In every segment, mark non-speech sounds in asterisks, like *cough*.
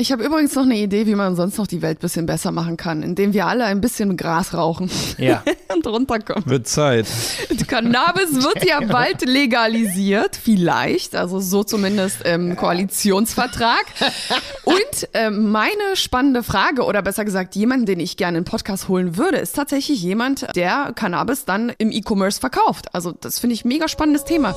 Ich habe übrigens noch eine Idee, wie man sonst noch die Welt ein bisschen besser machen kann, indem wir alle ein bisschen Gras rauchen Ja. *laughs* und runterkommen. Wird Zeit. Cannabis wird *laughs* ja bald legalisiert, vielleicht, also so zumindest im Koalitionsvertrag. Und äh, meine spannende Frage, oder besser gesagt, jemand, den ich gerne in den Podcast holen würde, ist tatsächlich jemand, der Cannabis dann im E-Commerce verkauft. Also das finde ich mega spannendes Thema.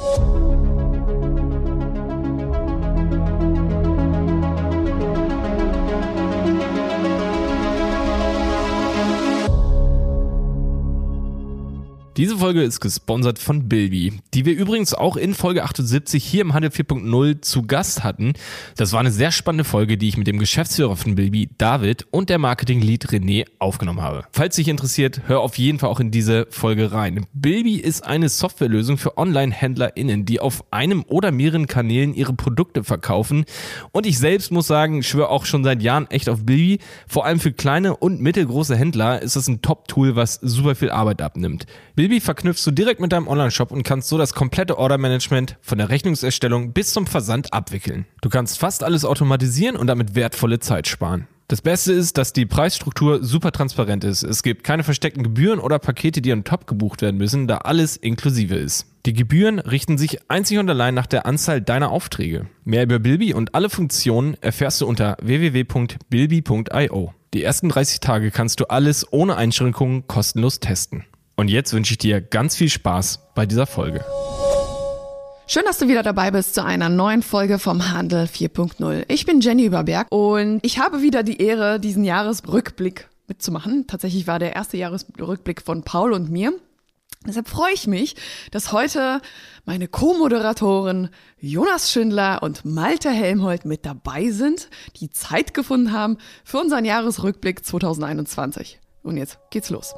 Diese Folge ist gesponsert von Bilby, die wir übrigens auch in Folge 78 hier im Handel 4.0 zu Gast hatten. Das war eine sehr spannende Folge, die ich mit dem Geschäftsführer von Bilby, David, und der Marketing-Lead René aufgenommen habe. Falls dich interessiert, hör auf jeden Fall auch in diese Folge rein. Bilby ist eine Softwarelösung für Online-HändlerInnen, die auf einem oder mehreren Kanälen ihre Produkte verkaufen. Und ich selbst muss sagen, schwöre auch schon seit Jahren echt auf Bilby. Vor allem für kleine und mittelgroße Händler ist das ein Top-Tool, was super viel Arbeit abnimmt. Bilby verknüpfst du direkt mit deinem Online-Shop und kannst so das komplette Order-Management von der Rechnungserstellung bis zum Versand abwickeln. Du kannst fast alles automatisieren und damit wertvolle Zeit sparen. Das Beste ist, dass die Preisstruktur super transparent ist. Es gibt keine versteckten Gebühren oder Pakete, die on top gebucht werden müssen, da alles inklusive ist. Die Gebühren richten sich einzig und allein nach der Anzahl deiner Aufträge. Mehr über Bilby und alle Funktionen erfährst du unter www.bilby.io. Die ersten 30 Tage kannst du alles ohne Einschränkungen kostenlos testen. Und jetzt wünsche ich dir ganz viel Spaß bei dieser Folge. Schön, dass du wieder dabei bist zu einer neuen Folge vom Handel 4.0. Ich bin Jenny Überberg und ich habe wieder die Ehre, diesen Jahresrückblick mitzumachen. Tatsächlich war der erste Jahresrückblick von Paul und mir. Deshalb freue ich mich, dass heute meine Co-Moderatoren Jonas Schindler und Malte Helmholt mit dabei sind, die Zeit gefunden haben für unseren Jahresrückblick 2021. Und jetzt geht's los.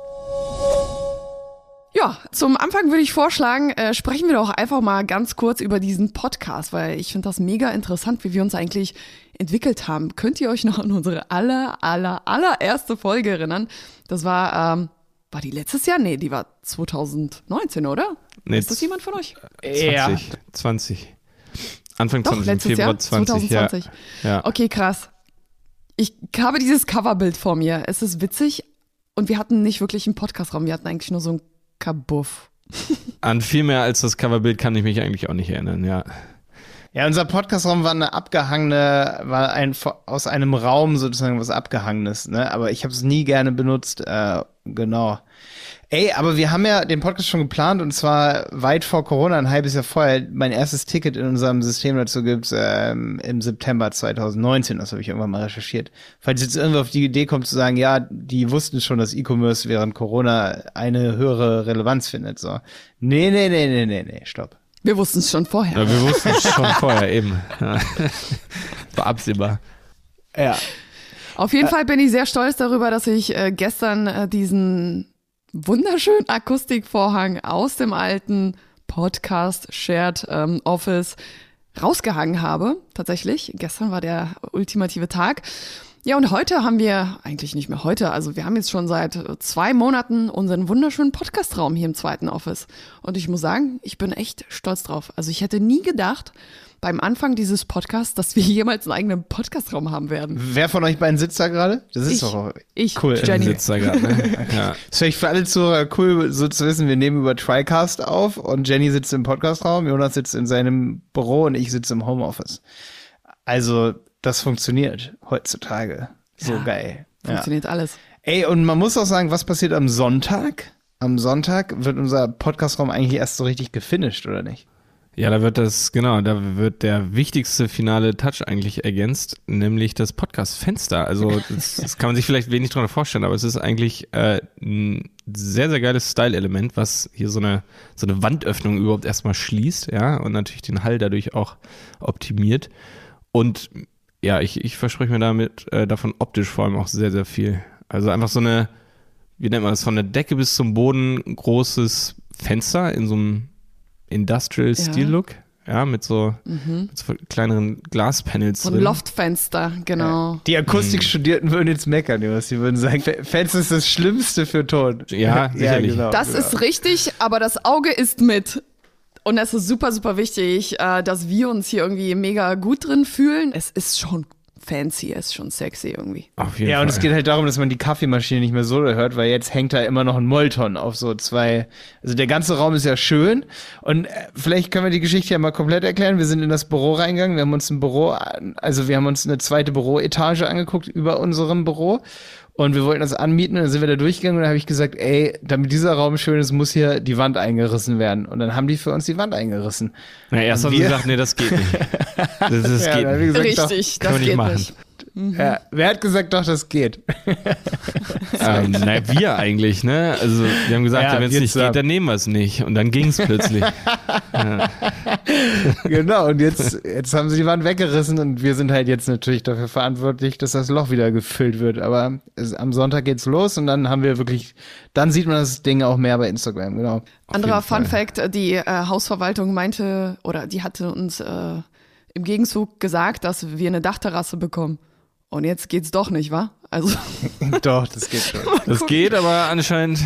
Ja, zum Anfang würde ich vorschlagen, äh, sprechen wir doch einfach mal ganz kurz über diesen Podcast, weil ich finde das mega interessant, wie wir uns eigentlich entwickelt haben. Könnt ihr euch noch an unsere aller, aller, allererste Folge erinnern? Das war, ähm, war die letztes Jahr? Nee, die war 2019, oder? Nee, ist das jemand von euch? 20. 20. Anfang Doch, 20, letztes Februar Jahr, 20. 2020. Ja. ja. Okay, krass. Ich habe dieses Coverbild vor mir. Es ist witzig und wir hatten nicht wirklich einen Podcastraum. Wir hatten eigentlich nur so ein Kabuff. An viel mehr als das Coverbild kann ich mich eigentlich auch nicht erinnern, ja. Ja, unser Podcastraum war eine abgehangene, war ein aus einem Raum sozusagen was abgehangenes, ne? Aber ich habe es nie gerne benutzt. Äh, genau. Ey, aber wir haben ja den Podcast schon geplant und zwar weit vor Corona, ein halbes Jahr vorher. Mein erstes Ticket in unserem System dazu gibt's ähm, im September 2019. Das habe ich irgendwann mal recherchiert. Falls jetzt irgendwer auf die Idee kommt zu sagen, ja, die wussten schon, dass E-Commerce während Corona eine höhere Relevanz findet. So, nee, nee, nee, nee, nee, nee, stopp. Wir wussten es schon vorher. Ja, wir wussten es schon vorher eben. Ja. *laughs* War absehbar. Ja. Auf jeden Fall bin ich sehr stolz darüber, dass ich äh, gestern äh, diesen wunderschönen Akustikvorhang aus dem alten Podcast Shared ähm, Office rausgehangen habe. Tatsächlich. Gestern war der ultimative Tag. Ja, und heute haben wir, eigentlich nicht mehr heute, also wir haben jetzt schon seit zwei Monaten unseren wunderschönen Podcastraum hier im zweiten Office. Und ich muss sagen, ich bin echt stolz drauf. Also ich hätte nie gedacht, beim Anfang dieses Podcasts, dass wir jemals einen eigenen Podcastraum haben werden. Wer von euch beiden sitzt da gerade? Das ist Ich. doch Ich, cool. Jenny. Sitzt da gerade, ne? *laughs* ja. Ist vielleicht für alle Zuhörer cool, so zu wissen, wir nehmen über TriCast auf und Jenny sitzt im Podcastraum, Jonas sitzt in seinem Büro und ich sitze im Homeoffice. Also, das funktioniert heutzutage. So Ja. geil. Ja. Funktioniert alles. Ey, und man muss auch sagen, was passiert am Sonntag? Am Sonntag wird unser Podcastraum eigentlich erst so richtig gefinisht, oder nicht? Ja, da wird das, genau, da wird der wichtigste finale Touch eigentlich ergänzt, nämlich das Podcast-Fenster. Also, *laughs* das, das kann man sich vielleicht wenig drunter vorstellen, aber es ist eigentlich äh, ein sehr, sehr geiles Style-Element, was hier so eine, so eine Wandöffnung überhaupt erstmal schließt, ja, und natürlich den Hall dadurch auch optimiert. Und ja, ich, ich verspreche mir damit äh, davon optisch vor allem auch sehr, sehr viel. Also einfach so eine, wie nennt man das, von der Decke bis zum Boden großes Fenster in so einem Industrial Ja. Steel Look. Ja, mit so, mit so kleineren Glaspanels So ein drin. Loftfenster, genau. Die Akustikstudierten würden jetzt meckern, Jonas. Die würden sagen, Fans ist das Schlimmste für Ton. Ja, *laughs* sicherlich. genau, Das genau. ist richtig, aber das Auge ist mit. Und es ist super, super wichtig, äh, dass wir uns hier irgendwie mega gut drin fühlen. Es ist schon fancy, er ist schon sexy irgendwie. Auf jeden Ja, Fall. und es geht halt darum, dass man die Kaffeemaschine nicht mehr so hört, weil jetzt hängt da immer noch ein Molton auf so zwei. Also der ganze Raum ist ja schön. Und äh, vielleicht können wir die Geschichte ja mal komplett erklären. Wir sind in das Büro reingegangen, wir haben uns ein Büro, an- also wir haben uns eine zweite Büroetage angeguckt über unserem Büro. Und wir wollten das anmieten und dann sind wir da durchgegangen und dann habe ich gesagt, ey, damit dieser Raum schön ist, muss hier die Wand eingerissen werden. Und dann haben die für uns die Wand eingerissen. Na, erst haben sie wir- gesagt, nee, das geht nicht. *laughs* Das, das Ja, geht nicht. gesagt, Richtig, Können das wir nicht geht machen. Nicht. Ja, wer hat gesagt, doch, das geht? *laughs* Ähm, na, wir eigentlich, ne? Also, wir haben gesagt, Ja, ja, wenn es nicht zusammen. geht, dann nehmen wir es nicht. Und dann ging es plötzlich. *laughs* genau, und jetzt, jetzt haben sie die Wand weggerissen und wir sind halt jetzt natürlich dafür verantwortlich, dass das Loch wieder gefüllt wird. Aber es, am Sonntag geht's los und dann haben wir wirklich, dann sieht man das Ding auch mehr bei Instagram, genau. Anderer Fun. Fact, die äh, Hausverwaltung meinte, oder die hatte uns äh, im Gegenzug gesagt, dass wir eine Dachterrasse bekommen. Und jetzt geht's doch nicht, wa? Also *laughs* Doch, das geht schon. *laughs* Das geht, aber anscheinend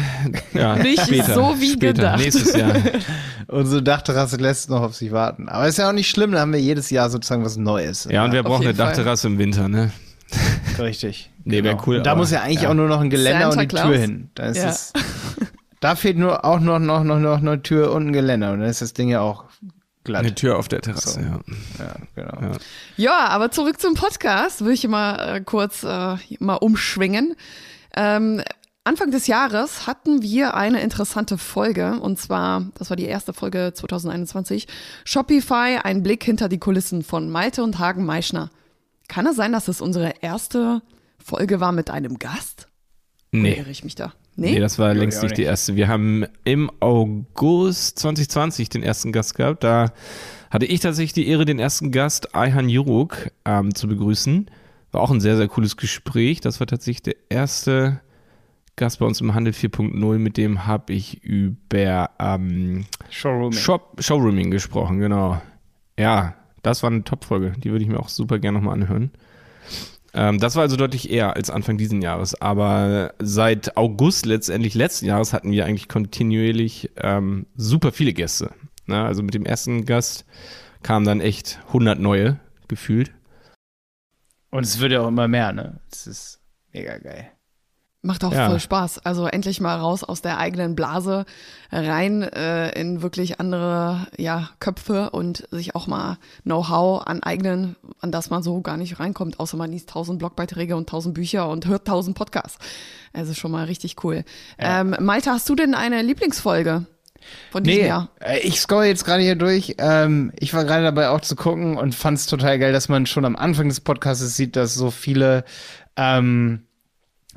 ja, Nicht später, so wie später, gedacht. Nächstes Jahr. *laughs* Unsere Dachterrasse lässt noch auf sich warten. Aber ist ja auch nicht schlimm, da haben wir jedes Jahr sozusagen was Neues. Ja, und wir brauchen eine. Dachterrasse im Winter, ne? Richtig. Nee, wär cool, Und da aber- muss ja eigentlich ja. auch nur noch ein Geländer Santa und die Claus? Tür hin. Da ist Ja. es. Da fehlt nur auch noch, noch, noch, noch eine Tür und ein Geländer. Und dann ist das Ding ja auch glatt. Eine Tür auf der Terrasse, So. ja. Ja, genau. Ja. Ja, aber zurück zum Podcast, will ich mal äh, kurz äh, mal umschwingen. Ähm, Anfang des Jahres hatten wir eine interessante Folge und zwar, das war die erste Folge 2021, Shopify, ein Blick hinter die Kulissen von Malte und Hagen Meischner. Kann es sein, dass es unsere erste Folge war mit einem Gast? Oder Nee. irre ich mich da? Nee, Nee? das war Ja, längst nicht die erste. Wir haben im August 2020 den ersten Gast gehabt. Da hatte ich tatsächlich die Ehre, den ersten Gast, Ayhan Juruk, ähm, zu begrüßen. War auch ein sehr, sehr cooles Gespräch. Das war tatsächlich der erste Gast bei uns im Handel 4.0. Mit dem habe ich über ähm, Showroom. Shop, Showrooming gesprochen, genau. Ja, das war eine Top-Folge. Die würde ich mir auch super gerne nochmal anhören. Ähm, das war also deutlich eher als Anfang diesen Jahres. Aber seit August letztendlich letzten Jahres hatten wir eigentlich kontinuierlich ähm, super viele Gäste. Na, also mit dem ersten Gast kamen dann echt 100 neue gefühlt. Und es wird ja auch immer mehr, ne? Es ist mega geil. Macht auch Ja. voll Spaß. Also endlich mal raus aus der eigenen Blase, rein äh, in wirklich andere ja, Köpfe und sich auch mal Know-how aneignen, an das man so gar nicht reinkommt, außer man liest tausend Blogbeiträge und tausend Bücher und hört tausend Podcasts. Also schon mal richtig cool. Ähm, Malte, hast du denn eine Lieblingsfolge von diesem Nee, Jahr? äh, ich scroll jetzt gerade hier durch. Ähm, ich war gerade dabei auch zu gucken und fand es total geil, dass man schon am Anfang des Podcasts sieht, dass so viele ähm,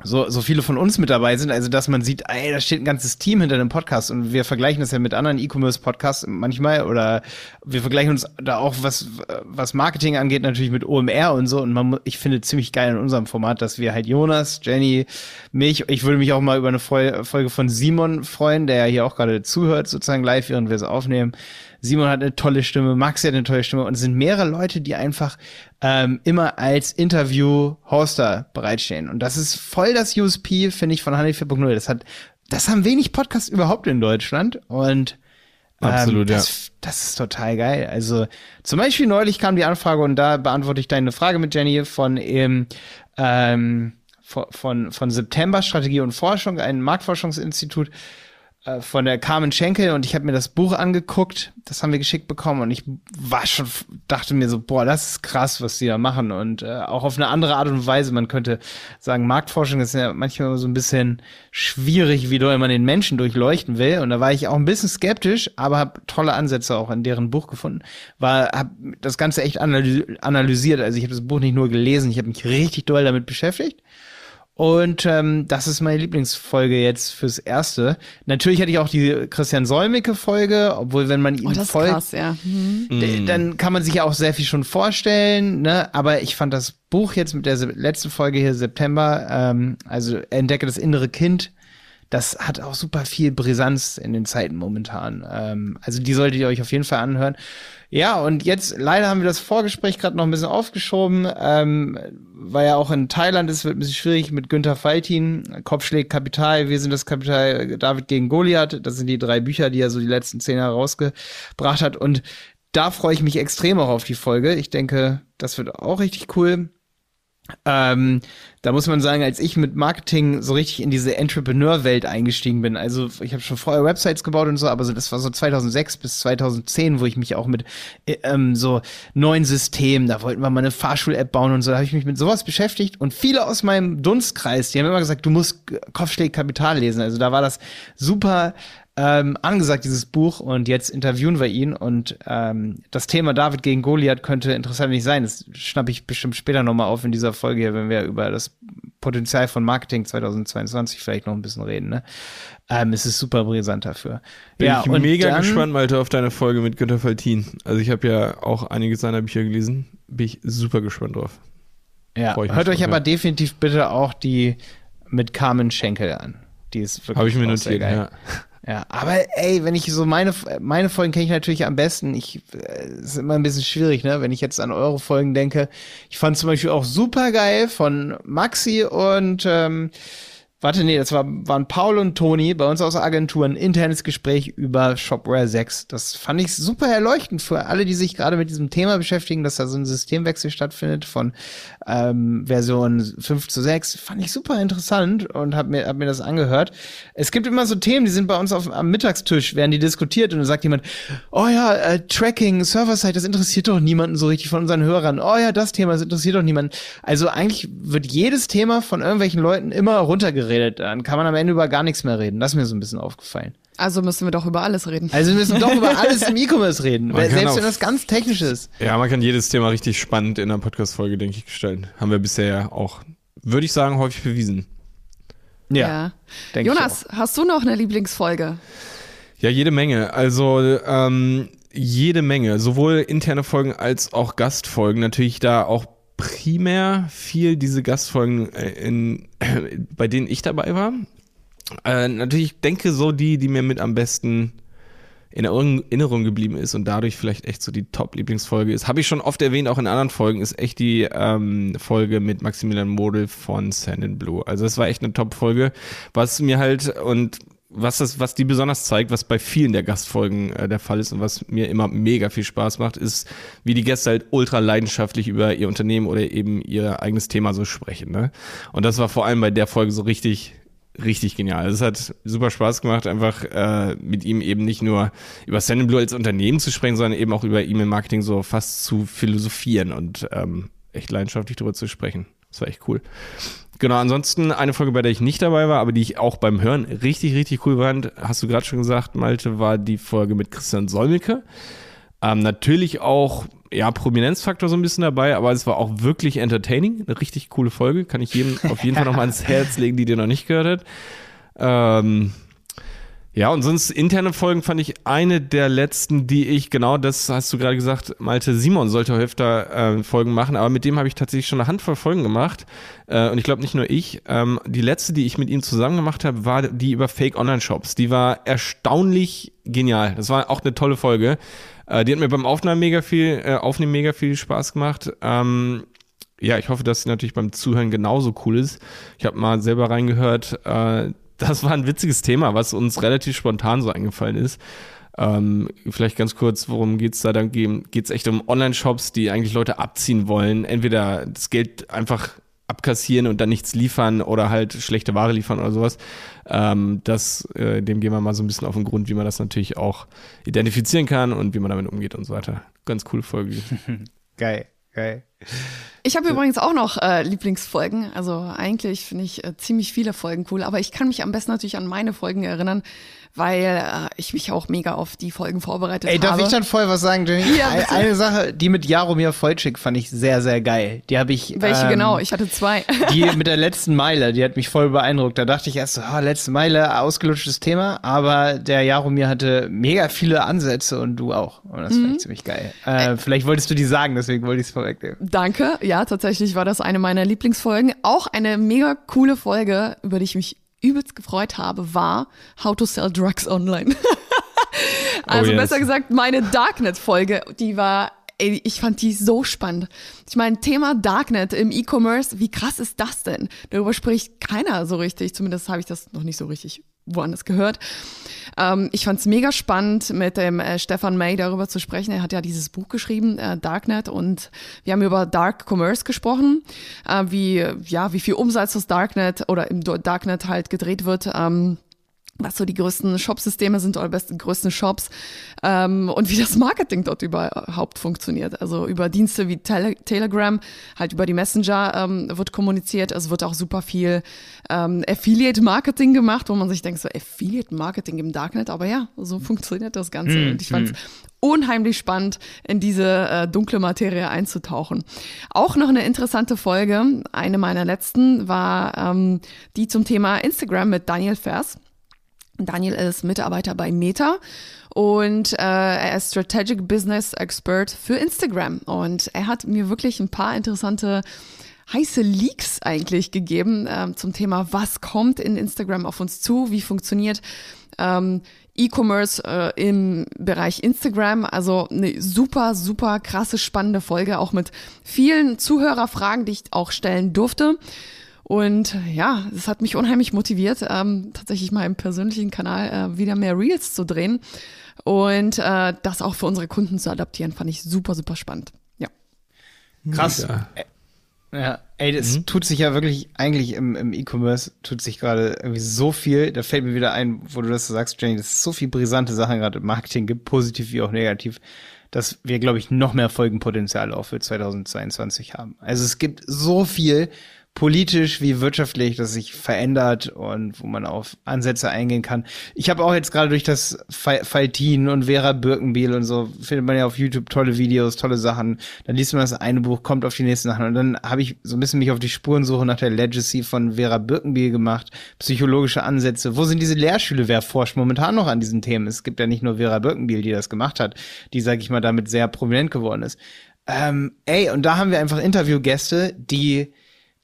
so, so viele von uns mit dabei sind, also dass man sieht, ey, da steht ein ganzes Team hinter dem Podcast und wir vergleichen das ja mit anderen E-Commerce-Podcasts manchmal oder wir vergleichen uns da auch, was, was Marketing angeht, natürlich mit OMR und so und man, ich finde ziemlich geil in unserem Format, dass wir halt Jonas, Jenny, mich, ich würde mich auch mal über eine Fol- Folge von Simon freuen, der ja hier auch gerade zuhört, sozusagen live, während wir es aufnehmen. Simon hat eine tolle Stimme, Max hat eine tolle Stimme und es sind mehrere Leute, die einfach ähm, immer als Interview-Hoster bereitstehen. Und das ist voll das USP, finde ich, von Honey 4.0. Das hat, das haben wenig Podcasts überhaupt in Deutschland und ähm, Absolut, ja. das, das ist total geil. Also zum Beispiel neulich kam die Anfrage und da beantworte ich deine Frage mit Jenny von ähm, ähm, von, von, von September Strategie und Forschung, ein Marktforschungsinstitut von der Carmen Schenkel und ich habe mir das Buch angeguckt, das haben wir geschickt bekommen und ich war schon, dachte mir so, boah, das ist krass, was die da machen. Und äh, auch auf eine andere Art und Weise, man könnte sagen, Marktforschung ist ja manchmal so ein bisschen schwierig, wie doll man den Menschen durchleuchten will. Und da war ich auch ein bisschen skeptisch, aber habe tolle Ansätze auch in deren Buch gefunden, war, habe das Ganze echt analy analysiert, also ich habe das Buch nicht nur gelesen, ich habe mich richtig doll damit beschäftigt und ähm, das ist meine Lieblingsfolge jetzt fürs Erste. Natürlich hatte ich auch die Christian Solmecke-Folge, obwohl wenn man ihm Oh, das ist folgt, krass, ja. Mhm. d- dann kann man sich ja auch sehr viel schon vorstellen. Ne? Aber ich fand das Buch jetzt mit der letzten Folge hier September, ähm, also Entdecke das innere Kind, das hat auch super viel Brisanz in den Zeiten momentan. Ähm, also die solltet ihr euch auf jeden Fall anhören. Ja, und jetzt leider haben wir das Vorgespräch gerade noch ein bisschen aufgeschoben, ähm, weil ja auch in Thailand ist, wird ein bisschen schwierig mit Günther Faltin, Kopfschläg Kapital, wir sind das Kapital, David gegen Goliath, das sind die drei Bücher, die er so die letzten zehn Jahre rausgebracht hat und da freue ich mich extrem auch auf die Folge. Ich denke, das wird auch richtig cool. Ähm, da muss man sagen, als ich mit Marketing so richtig in diese Entrepreneur-Welt eingestiegen bin, also ich habe schon vorher Websites gebaut und so, aber das war so 2006 bis 2010, wo ich mich auch mit äh, ähm, so neuen Systemen, da wollten wir mal eine Fahrschul-App bauen und so, da habe ich mich mit sowas beschäftigt und viele aus meinem Dunstkreis, die haben immer gesagt, du musst Kopfschläg Kapital lesen, also da war das super ähm, angesagt, dieses Buch, und jetzt interviewen wir ihn. Und ähm, das Thema David gegen Goliath könnte interessant nicht sein. Das schnappe ich bestimmt später nochmal auf in dieser Folge hier, wenn wir über das Potenzial von Marketing 2022 vielleicht noch ein bisschen reden. Ne? Ähm, es ist super brisant dafür. Bin ja, ich mega dann, gespannt, Malte, auf deine Folge mit Günter Faltin. Also ich habe ja auch einige seiner Bücher gelesen. Bin ich super gespannt drauf. Ja, hört euch aber definitiv bitte auch die mit Carmen Schenkel an. Die ist wirklich Habe ich mir notiert, ja. *laughs* Ja, aber ey, wenn ich so meine, meine Folgen kenne ich natürlich am besten. Ich, äh, ist immer ein bisschen schwierig, ne? Wenn ich jetzt an eure Folgen denke. Ich fand zum Beispiel auch super geil von Maxi und ähm, Warte, nee, das war, waren Paul und Toni bei uns aus der Agentur ein internes Gespräch über Shopware 6. Das fand ich super erleuchtend für alle, die sich gerade mit diesem Thema beschäftigen, dass da so ein Systemwechsel stattfindet von ähm, Version 5 zu 6. Fand ich super interessant und hab mir, hab mir das angehört. Es gibt immer so Themen, die sind bei uns auf, am Mittagstisch, werden die diskutiert und dann sagt jemand, oh ja, äh, Tracking, Server-Side, das interessiert doch niemanden so richtig von unseren Hörern. Oh ja, das Thema, das interessiert doch niemanden. Also eigentlich wird jedes Thema von irgendwelchen Leuten immer runtergeredet redet, dann kann man am Ende über gar nichts mehr reden. Das ist mir so ein bisschen aufgefallen. Also müssen wir doch über alles reden. Also wir müssen doch über alles im E-Commerce reden, selbst auch, wenn das ganz technisch ist. Ja, man kann jedes Thema richtig spannend in einer Podcast-Folge, denke ich, gestalten. Haben wir bisher ja auch, würde ich sagen, häufig bewiesen. Ja. ja. Jonas, hast du noch eine Lieblingsfolge? Ja, jede Menge. Also ähm, jede Menge. Sowohl interne Folgen als auch Gastfolgen. Natürlich da auch primär viel diese Gastfolgen, äh, in, *clears throat* bei denen ich dabei war. Äh, natürlich denke so die, die mir mit am besten in Erinnerung geblieben ist und dadurch vielleicht echt so die Top-Lieblingsfolge ist. Habe ich schon oft erwähnt, auch in anderen Folgen, ist echt die ähm, Folge mit Maximilian Model von Sand and Blue. Also es war echt eine Top-Folge, was mir halt, und was das, was die besonders zeigt, was bei vielen der Gastfolgen äh, der Fall ist und was mir immer mega viel Spaß macht, ist, wie die Gäste halt ultra leidenschaftlich über ihr Unternehmen oder eben ihr eigenes Thema so sprechen. Ne? Und das war vor allem bei der Folge so richtig, richtig genial. Es hat super Spaß gemacht, einfach äh, mit ihm eben nicht nur über Blue als Unternehmen zu sprechen, sondern eben auch über E-Mail-Marketing so fast zu philosophieren und ähm, echt leidenschaftlich darüber zu sprechen. Das war echt cool. Genau, ansonsten eine Folge, bei der ich nicht dabei war, aber die ich auch beim Hören richtig, richtig cool fand, hast du gerade schon gesagt, Malte, war die Folge mit Christian Solmecke. Ähm, natürlich auch, ja, Prominenzfaktor so ein bisschen dabei, aber es war auch wirklich entertaining. Eine richtig coole Folge. Kann ich jedem auf jeden Fall nochmal ans Herz legen, die dir noch nicht gehört hat. Ähm, ja, und sonst interne Folgen fand ich eine der letzten, die ich, genau das hast du gerade gesagt, Malte Simon sollte öfter äh, Folgen machen, aber mit dem habe ich tatsächlich schon eine Handvoll Folgen gemacht. Äh, und ich glaube nicht nur ich. Ähm, die letzte, die ich mit ihm zusammen gemacht habe, war die über Fake Online-Shops. Die war erstaunlich genial. Das war auch eine tolle Folge. Äh, die hat mir beim Aufnehmen mega viel, äh, Aufnehmen mega viel Spaß gemacht. Ähm, ja, ich hoffe, dass sie natürlich beim Zuhören genauso cool ist. Ich habe mal selber reingehört. Äh, das war ein witziges Thema, was uns relativ spontan so eingefallen ist. Ähm, vielleicht ganz kurz, worum geht's da? Dann geht's echt um Online-Shops, die eigentlich Leute abziehen wollen. Entweder das Geld einfach abkassieren und dann nichts liefern oder halt schlechte Ware liefern oder sowas. Ähm, das, äh, dem gehen wir mal so ein bisschen auf den Grund, wie man das natürlich auch identifizieren kann und wie man damit umgeht und so weiter. Ganz coole Folge. *laughs* Geil, geil. Ich habe übrigens auch noch äh, Lieblingsfolgen. Also eigentlich finde ich äh, ziemlich viele Folgen cool, aber ich kann mich am besten natürlich an meine Folgen erinnern, weil äh, ich mich auch mega auf die Folgen vorbereitet Ey, habe. darf ich dann vorher was sagen, Jenny? Ja, bitte. Eine Sache, die mit Jaromir Vollczyk fand ich sehr, sehr geil. Die habe ich. Welche ähm, genau? Ich hatte zwei. *laughs* Die mit der letzten Meile, die hat mich voll beeindruckt. Da dachte ich erst so, oh, letzte Meile, ausgelutschtes Thema, aber der Jaromir hatte mega viele Ansätze und du auch. Und das mhm. fand ich ziemlich geil. Äh, vielleicht wolltest du die sagen, deswegen wollte ich es vorwegnehmen. Danke. Ja, tatsächlich war das eine meiner Lieblingsfolgen. Auch eine mega coole Folge, über die ich mich übelst gefreut habe, war How to Sell Drugs Online. *laughs* also oh yes. besser gesagt, meine Darknet-Folge, die war ey, ich fand die so spannend. Ich meine, Thema Darknet im E-Commerce, wie krass ist das denn? Darüber spricht keiner so richtig. Zumindest habe ich das noch nicht so richtig woanders gehört. Ähm, ich fand es mega spannend, mit dem äh, Stefan May darüber zu sprechen. Er hat ja dieses Buch geschrieben, äh, Darknet, und wir haben über Dark Commerce gesprochen, äh, wie, ja, wie viel Umsatz das Darknet oder im Darknet halt gedreht wird. Ähm, was so die größten Shopsysteme sind oder besten größten Shops ähm, und wie das Marketing dort überhaupt funktioniert. Also über Dienste wie Tele Telegram, halt über die Messenger ähm, wird kommuniziert. Es wird auch super viel ähm, Affiliate-Marketing gemacht, wo man sich denkt, so Affiliate-Marketing im Darknet, aber ja, so funktioniert das Ganze. Mm, und ich fand es mm. unheimlich spannend, in diese äh, dunkle Materie einzutauchen. Auch noch eine interessante Folge, eine meiner letzten, war ähm, die zum Thema Instagram mit Daniel Vers. Daniel ist Mitarbeiter bei Meta und äh, er ist Strategic Business Expert für Instagram. Und er hat mir wirklich ein paar interessante heiße Leaks eigentlich gegeben äh, zum Thema, was kommt in Instagram auf uns zu, wie funktioniert ähm, E-Commerce äh, im Bereich Instagram. Also eine super, super krasse, spannende Folge, auch mit vielen Zuhörerfragen, die ich auch stellen durfte. Und ja, es hat mich unheimlich motiviert, ähm, tatsächlich mal im persönlichen Kanal äh, wieder mehr Reels zu drehen und äh, das auch für unsere Kunden zu adaptieren, fand ich super, super spannend. Ja. Krass. Ja. Ja, ey, das mhm. tut sich ja wirklich, eigentlich im, im E-Commerce tut sich gerade irgendwie so viel. Da fällt mir wieder ein, wo du das so sagst, Jenny, dass es so viel brisante Sachen gerade im Marketing gibt, positiv wie auch negativ, dass wir, glaube ich, noch mehr Folgenpotenzial auch für 2022 haben. Also es gibt so viel, politisch wie wirtschaftlich das sich verändert und wo man auf Ansätze eingehen kann. Ich habe auch jetzt gerade durch das Faltin und Vera Birkenbiel und so findet man ja auf YouTube tolle Videos, tolle Sachen. Dann liest man das eine Buch, kommt auf die nächsten Sachen und dann habe ich so ein bisschen mich auf die Spurensuche nach der Legacy von Vera Birkenbiel gemacht, psychologische Ansätze. Wo sind diese Lehrschüle? Wer forscht momentan noch an diesen Themen? Es gibt ja nicht nur Vera Birkenbiel, die das gemacht hat, die, sag ich mal, damit sehr prominent geworden ist. Ähm, ey, und da haben wir einfach Interviewgäste, die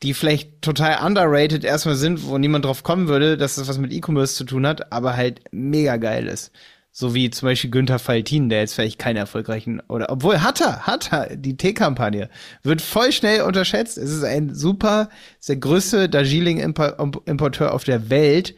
die vielleicht total underrated erstmal sind, wo niemand drauf kommen würde, dass das was mit E-Commerce zu tun hat, aber halt mega geil ist. So wie zum Beispiel Günther Faltin, der jetzt vielleicht keinen erfolgreichen, oder obwohl hat er, hat er, die T-Kampagne, wird voll schnell unterschätzt. Es ist ein super, ist der größte Darjeeling-Importeur auf der Welt.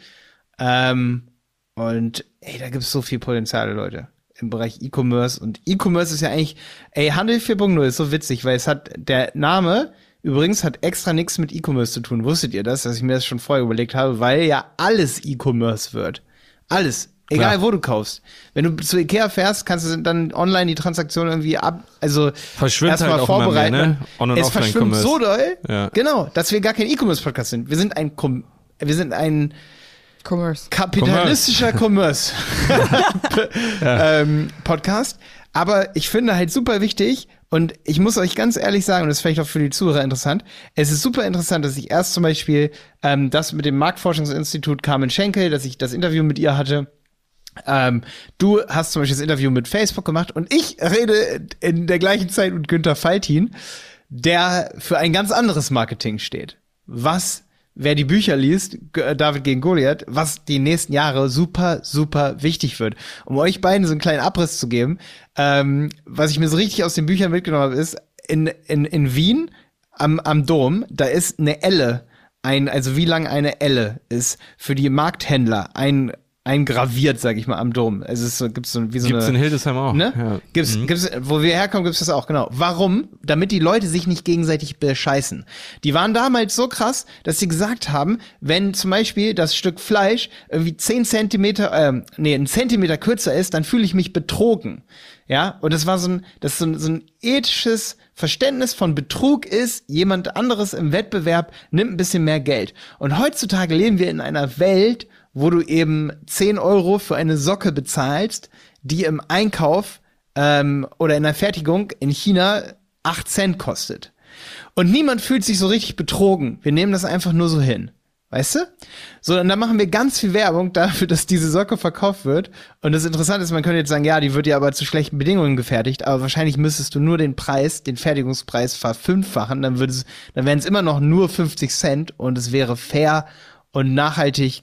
Ähm, und ey, da gibt's so viel Potenzial, Leute, im Bereich E-Commerce. Und E-Commerce ist ja eigentlich, ey, Handel 4.0 ist so witzig, weil es hat der Name, Übrigens hat extra nichts mit E-Commerce zu tun. Wusstet ihr das, dass ich mir das schon vorher überlegt habe, weil ja alles E-Commerce wird. Alles. Egal, Klar. wo du kaufst. Wenn du zu Ikea fährst, kannst du dann online die Transaktion irgendwie ab, also verschwimmt erstmal halt vorbereiten. Mehr, ne? On es verschwimmt so doll, ja. genau, dass wir gar kein E-Commerce-Podcast sind. Wir sind ein, Com wir sind ein Commerce. kapitalistischer Commerce, Commerce. *laughs* ja. *laughs* ähm, Podcast. Aber ich finde halt super wichtig, und ich muss euch ganz ehrlich sagen, und das ist vielleicht auch für die Zuhörer interessant, es ist super interessant, dass ich erst zum Beispiel ähm, das mit dem Marktforschungsinstitut Carmen Schenkel, dass ich das Interview mit ihr hatte, ähm, du hast zum Beispiel das Interview mit Facebook gemacht und ich rede in der gleichen Zeit mit Günther Faltin, der für ein ganz anderes Marketing steht. Was wer die Bücher liest, David gegen Goliath, was die nächsten Jahre super, super wichtig wird. Um euch beiden so einen kleinen Abriss zu geben, ähm, was ich mir so richtig aus den Büchern mitgenommen habe, ist, in, in, in Wien am, am Dom, da ist eine Elle, ein, also wie lang eine Elle ist für die Markthändler, ein eingraviert, sag ich mal, am Dom. Es ist so, gibt's so wie so gibt's eine, in Hildesheim auch. Ne? Ja. Gibt's, mhm. gibt's, wo wir herkommen, gibt's das auch, genau. Warum? Damit die Leute sich nicht gegenseitig bescheißen. Die waren damals so krass, dass sie gesagt haben, wenn zum Beispiel das Stück Fleisch irgendwie zehn Zentimeter, ähm, nee, ein Zentimeter kürzer ist, dann fühle ich mich betrogen. Ja, und das war so ein, das so ein, so ein ethisches Verständnis von Betrug ist, jemand anderes im Wettbewerb nimmt ein bisschen mehr Geld. Und heutzutage leben wir in einer Welt, wo du eben 10 Euro für eine Socke bezahlst, die im Einkauf ähm, oder in der Fertigung in China 8 Cent kostet. Und niemand fühlt sich so richtig betrogen. Wir nehmen das einfach nur so hin. Weißt du? So, und dann machen wir ganz viel Werbung dafür, dass diese Socke verkauft wird. Und das Interessante ist, man könnte jetzt sagen, ja, die wird ja aber zu schlechten Bedingungen gefertigt, aber wahrscheinlich müsstest du nur den Preis, den Fertigungspreis verfünffachen, dann würde dann wären es immer noch nur 50 Cent und es wäre fair und nachhaltig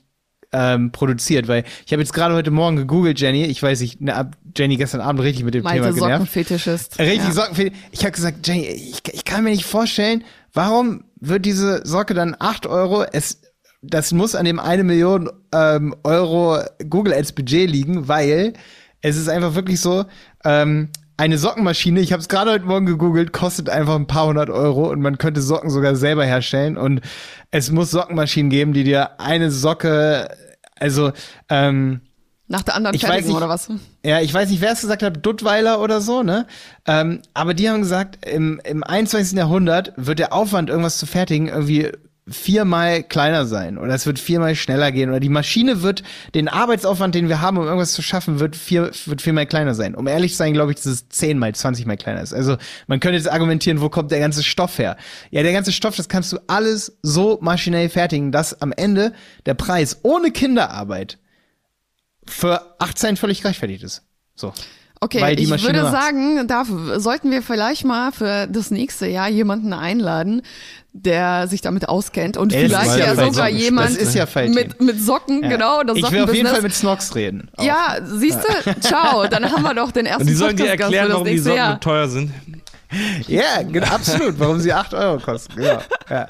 ähm, produziert, weil ich habe jetzt gerade heute Morgen gegoogelt, Jenny, ich weiß nicht, ne, Jenny gestern Abend richtig mit dem Meinte Thema genervt. Sockenfetischist. Richtig ja. Sockenfetischist. Ich habe gesagt, Jenny, ich, ich kann mir nicht vorstellen, warum wird diese Socke dann 8 Euro, es das muss an dem eine Million ähm, Euro Google Ads Budget liegen, weil es ist einfach wirklich so, ähm, eine Sockenmaschine, ich habe es gerade heute Morgen gegoogelt, kostet einfach ein paar hundert Euro und man könnte Socken sogar selber herstellen. Und es muss Sockenmaschinen geben, die dir eine Socke, also ähm, Nach der anderen Ich weiß fertigen nicht- oder was? ja, ich weiß nicht, wer es gesagt hat, Duttweiler oder so, ne? Ähm, aber die haben gesagt, im, im 21. Jahrhundert wird der Aufwand, irgendwas zu fertigen, irgendwie viermal kleiner sein oder es wird viermal schneller gehen oder die Maschine wird, den Arbeitsaufwand, den wir haben, um irgendwas zu schaffen, wird, vier, wird viermal kleiner sein. Um ehrlich zu sein, glaube ich, dass es zehnmal, zwanzigmal kleiner ist. Also man könnte jetzt argumentieren, wo kommt der ganze Stoff her? Ja, der ganze Stoff, das kannst du alles so maschinell fertigen, dass am Ende der Preis ohne Kinderarbeit für 8 Cent völlig gerechtfertigt ist. So. Okay, Weil die ich Maschine würde sagen, da sollten wir vielleicht mal für das nächste Jahr jemanden einladen, der sich damit auskennt und das vielleicht ja sogar Das jemand ist ja mit, mit Socken, Ja. genau, das Ich will auf jeden. Fall mit Snox reden. Auch. ja, siehst du? Ciao, dann haben wir doch den ersten Und die sollen dir erklären, das warum die Socken Jahr. so teuer sind. Ja, genau, absolut, warum sie 8 Euro kosten. Genau. Ja.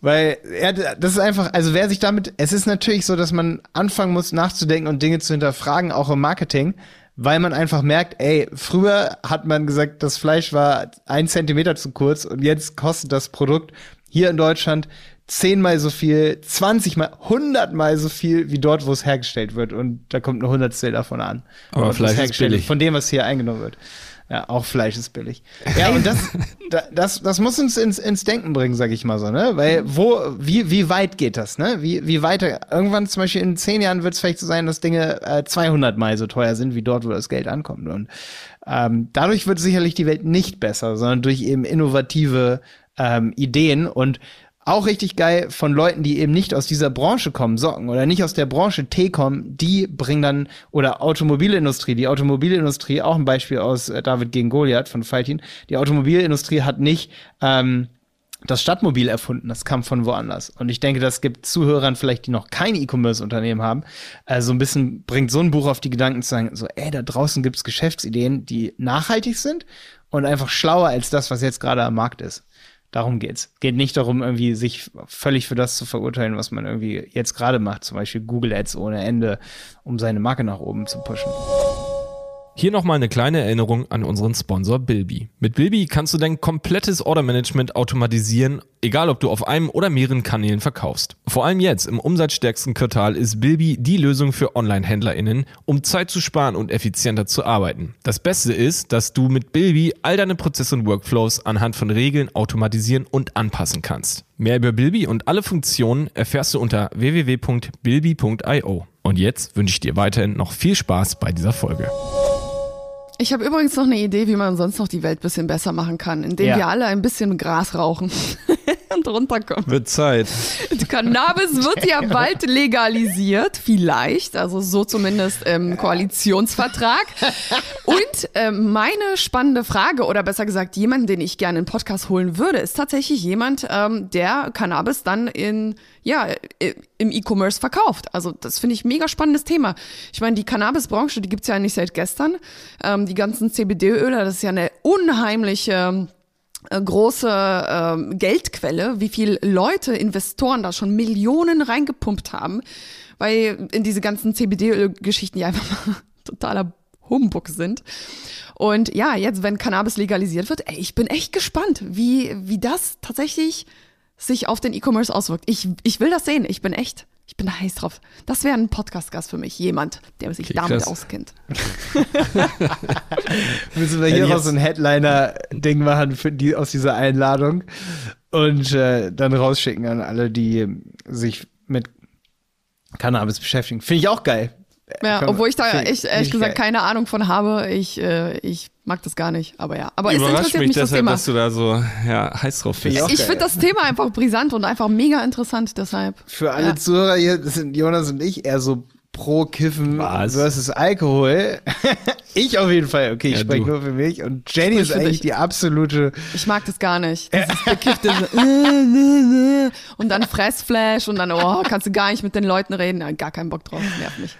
Weil, ja, das ist einfach, also wer sich damit, es ist natürlich so, dass man anfangen muss nachzudenken und Dinge zu hinterfragen, auch im Marketing, weil man einfach merkt, ey, früher hat man gesagt, das Fleisch war ein Zentimeter zu kurz und jetzt kostet das Produkt hier in Deutschland zehnmal so viel, 20 mal, 100 mal so viel wie dort, wo es hergestellt wird und da kommt eine Hundertstel davon an. Aber Fleisch ist billig. Von dem, was hier eingenommen wird. Ja, auch Fleisch ist billig. Ja, und das, *laughs* da- das, das muss uns ins, ins Denken bringen, sag ich mal so, ne? Weil wo, wie, wie weit geht das, ne? Wie, wie weiter? Irgendwann zum Beispiel in zehn Jahren wird es vielleicht so sein, dass Dinge äh, 200 Mal so teuer sind, wie dort, wo das Geld ankommt. Und ähm, dadurch wird sicherlich die Welt nicht besser, sondern durch eben innovative ähm, Ideen und auch richtig geil von Leuten, die eben nicht aus dieser Branche kommen, Socken oder nicht aus der Branche Tee kommen, die bringen dann, oder Automobilindustrie, die Automobilindustrie, auch ein Beispiel aus äh, David gegen Goliath von Faltin, die Automobilindustrie hat nicht ähm, das Stadtmobil erfunden, das kam von woanders. Und ich denke, das gibt Zuhörern vielleicht, die noch kein E-Commerce-Unternehmen haben, äh, so ein bisschen bringt so ein Buch auf die Gedanken zu sagen, so, ey, da draußen gibt's Geschäftsideen, die nachhaltig sind und einfach schlauer als das, was jetzt gerade am Markt ist. Darum geht's. Geht nicht darum, irgendwie sich völlig für das zu verurteilen, was man irgendwie jetzt gerade macht, zum Beispiel Google Ads ohne Ende, um seine Marke nach oben zu pushen. Hier nochmal eine kleine Erinnerung an unseren Sponsor Bilby. Mit Bilby kannst du dein komplettes Ordermanagement automatisieren, egal ob du auf einem oder mehreren Kanälen verkaufst. Vor allem jetzt im umsatzstärksten Quartal ist Bilby die Lösung für Online-HändlerInnen, um Zeit zu sparen und effizienter zu arbeiten. Das Beste ist, dass du mit Bilby all deine Prozesse und Workflows anhand von Regeln automatisieren und anpassen kannst. Mehr über Bilby und alle Funktionen erfährst du unter www.bilby.io. Und jetzt wünsche ich dir weiterhin noch viel Spaß bei dieser Folge. Ich habe übrigens noch eine Idee, wie man sonst noch die Welt bisschen besser machen kann, indem Ja. wir alle ein bisschen Gras rauchen *laughs* und runterkommen. Wird Zeit. *laughs* Cannabis wird ja bald legalisiert, vielleicht, also so zumindest im Koalitionsvertrag. Und äh, meine spannende Frage, oder besser gesagt, jemanden, den ich gerne in den Podcast holen würde, ist tatsächlich jemand, ähm, der Cannabis dann in ja, im E-Commerce verkauft. Also das finde ich ein mega spannendes Thema. Ich meine, die Cannabis-Branche, die gibt's ja nicht seit gestern. Ähm, die ganzen CBD-Öle, das ist ja eine unheimliche äh, große ähm, Geldquelle, wie viel Leute, Investoren da schon Millionen reingepumpt haben, weil in diese ganzen CBD-Geschichten ja einfach mal *laughs* totaler Humbug sind. Und ja, jetzt, wenn Cannabis legalisiert wird, ey, ich bin echt gespannt, wie, wie das tatsächlich sich auf den E-Commerce auswirkt. Ich, ich will das sehen. Ich bin echt, ich bin da heiß drauf. Das wäre ein Podcast-Gast für mich. Jemand, der sich Okay, damit krass. auskennt. *laughs* Müssen wir hier noch so ein Headliner-Ding machen für die, aus dieser Einladung und äh, dann rausschicken an alle, die sich mit Cannabis beschäftigen. Finde ich auch geil. Ja, Kann- obwohl ich da echt, ehrlich ich gesagt geil. keine Ahnung von habe. Ich, äh, ich mag das gar nicht. Aber ja, aber es Überrascht interessiert mich mich das deshalb, Thema. dass du da so ja, heiß drauf bist. ich Ich finde das Thema einfach brisant und einfach mega interessant, deshalb. Für alle Ja. Zuhörer hier, das sind Jonas und ich eher so pro Kiffen Was? versus Alkohol. *laughs* ich auf jeden Fall. Okay, ich Ja, spreche nur für mich. Und Jenny Sprich ist eigentlich dich. die absolute. Ich mag das gar nicht. *laughs* Dieses bekiffte äh, äh, äh, und dann Fressflash und dann, oh, kannst du gar nicht mit den Leuten reden. Ja, Gar keinen Bock drauf, nervt mich.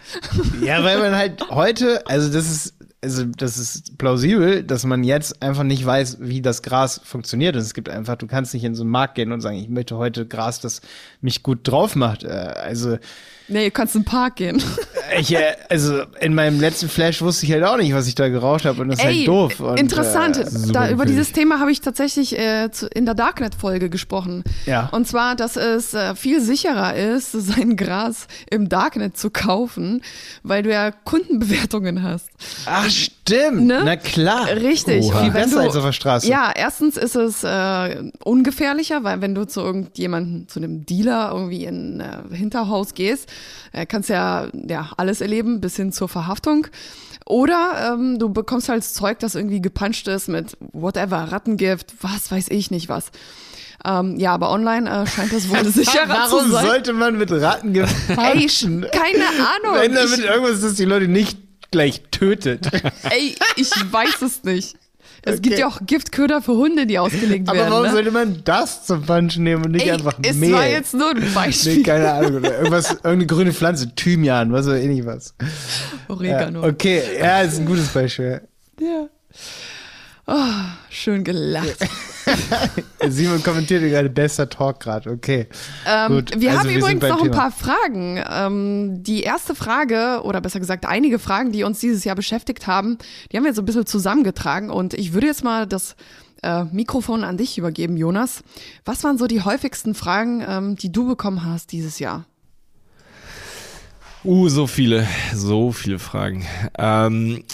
Ja, weil man halt heute, also das ist also das ist plausibel, dass man jetzt einfach nicht weiß, wie das Gras funktioniert. Und es gibt einfach, du kannst nicht in so einen Markt gehen und sagen, ich möchte heute Gras, das mich gut drauf macht. Also Nee, du kannst in den Park gehen. ich, äh, also in meinem letzten Flash wusste ich halt auch nicht, was ich da geraucht habe und das ist Ey, halt doof. Und, interessant. Äh, da, über dieses Thema habe ich tatsächlich äh, zu, in der Darknet-Folge gesprochen. Ja. Und zwar, dass es äh, viel sicherer ist, *laughs* sein Gras im Darknet zu kaufen, weil du ja Kundenbewertungen hast. ach stimmt, Ne? na klar. Richtig. Oha. Viel besser du- als auf der Straße. Ja, erstens ist es äh, ungefährlicher, weil wenn du zu irgendjemandem, zu einem Dealer irgendwie in äh, Hinterhaus gehst, äh, kannst ja, ja alles erleben, bis hin zur Verhaftung. Oder ähm, du bekommst halt Zeug, das irgendwie gepanscht ist mit whatever, Rattengift, was weiß ich nicht was. Ähm, ja, aber online äh, scheint das wohl *laughs* sicherer Warum zu sein. sollte man mit Ratten *laughs* Ey, gepanschen? keine Ahnung. Wenn damit Ich, irgendwas ist, das die Leute nicht gleich tötet. ey, ich weiß es nicht. Es gibt Okay. ja auch Giftköder für Hunde, die ausgelegt *laughs* Aber werden. warum ne? sollte man das zum Punchen nehmen und nicht Ey, einfach es Mehl? war jetzt nur ein Beispiel. nee, keine Ahnung. Irgendwas, irgendeine grüne Pflanze, Thymian, was weiß ich nicht was. Ja, Oregano. okay, ja, ist ein gutes Beispiel. Ja. Oh, schön gelacht. *laughs* Simon kommentiert gerade bester Talk gerade, okay. Ähm, Gut, wir also haben wir übrigens noch ein Thema. paar Fragen. Ähm, die erste Frage, oder besser gesagt einige Fragen, die uns dieses Jahr beschäftigt haben, die haben wir so ein bisschen zusammengetragen. Und ich würde jetzt mal das äh, Mikrofon an dich übergeben, Jonas. Was waren so die häufigsten Fragen, ähm, die du bekommen hast dieses Jahr? Uh, so viele, so viele Fragen. Ähm,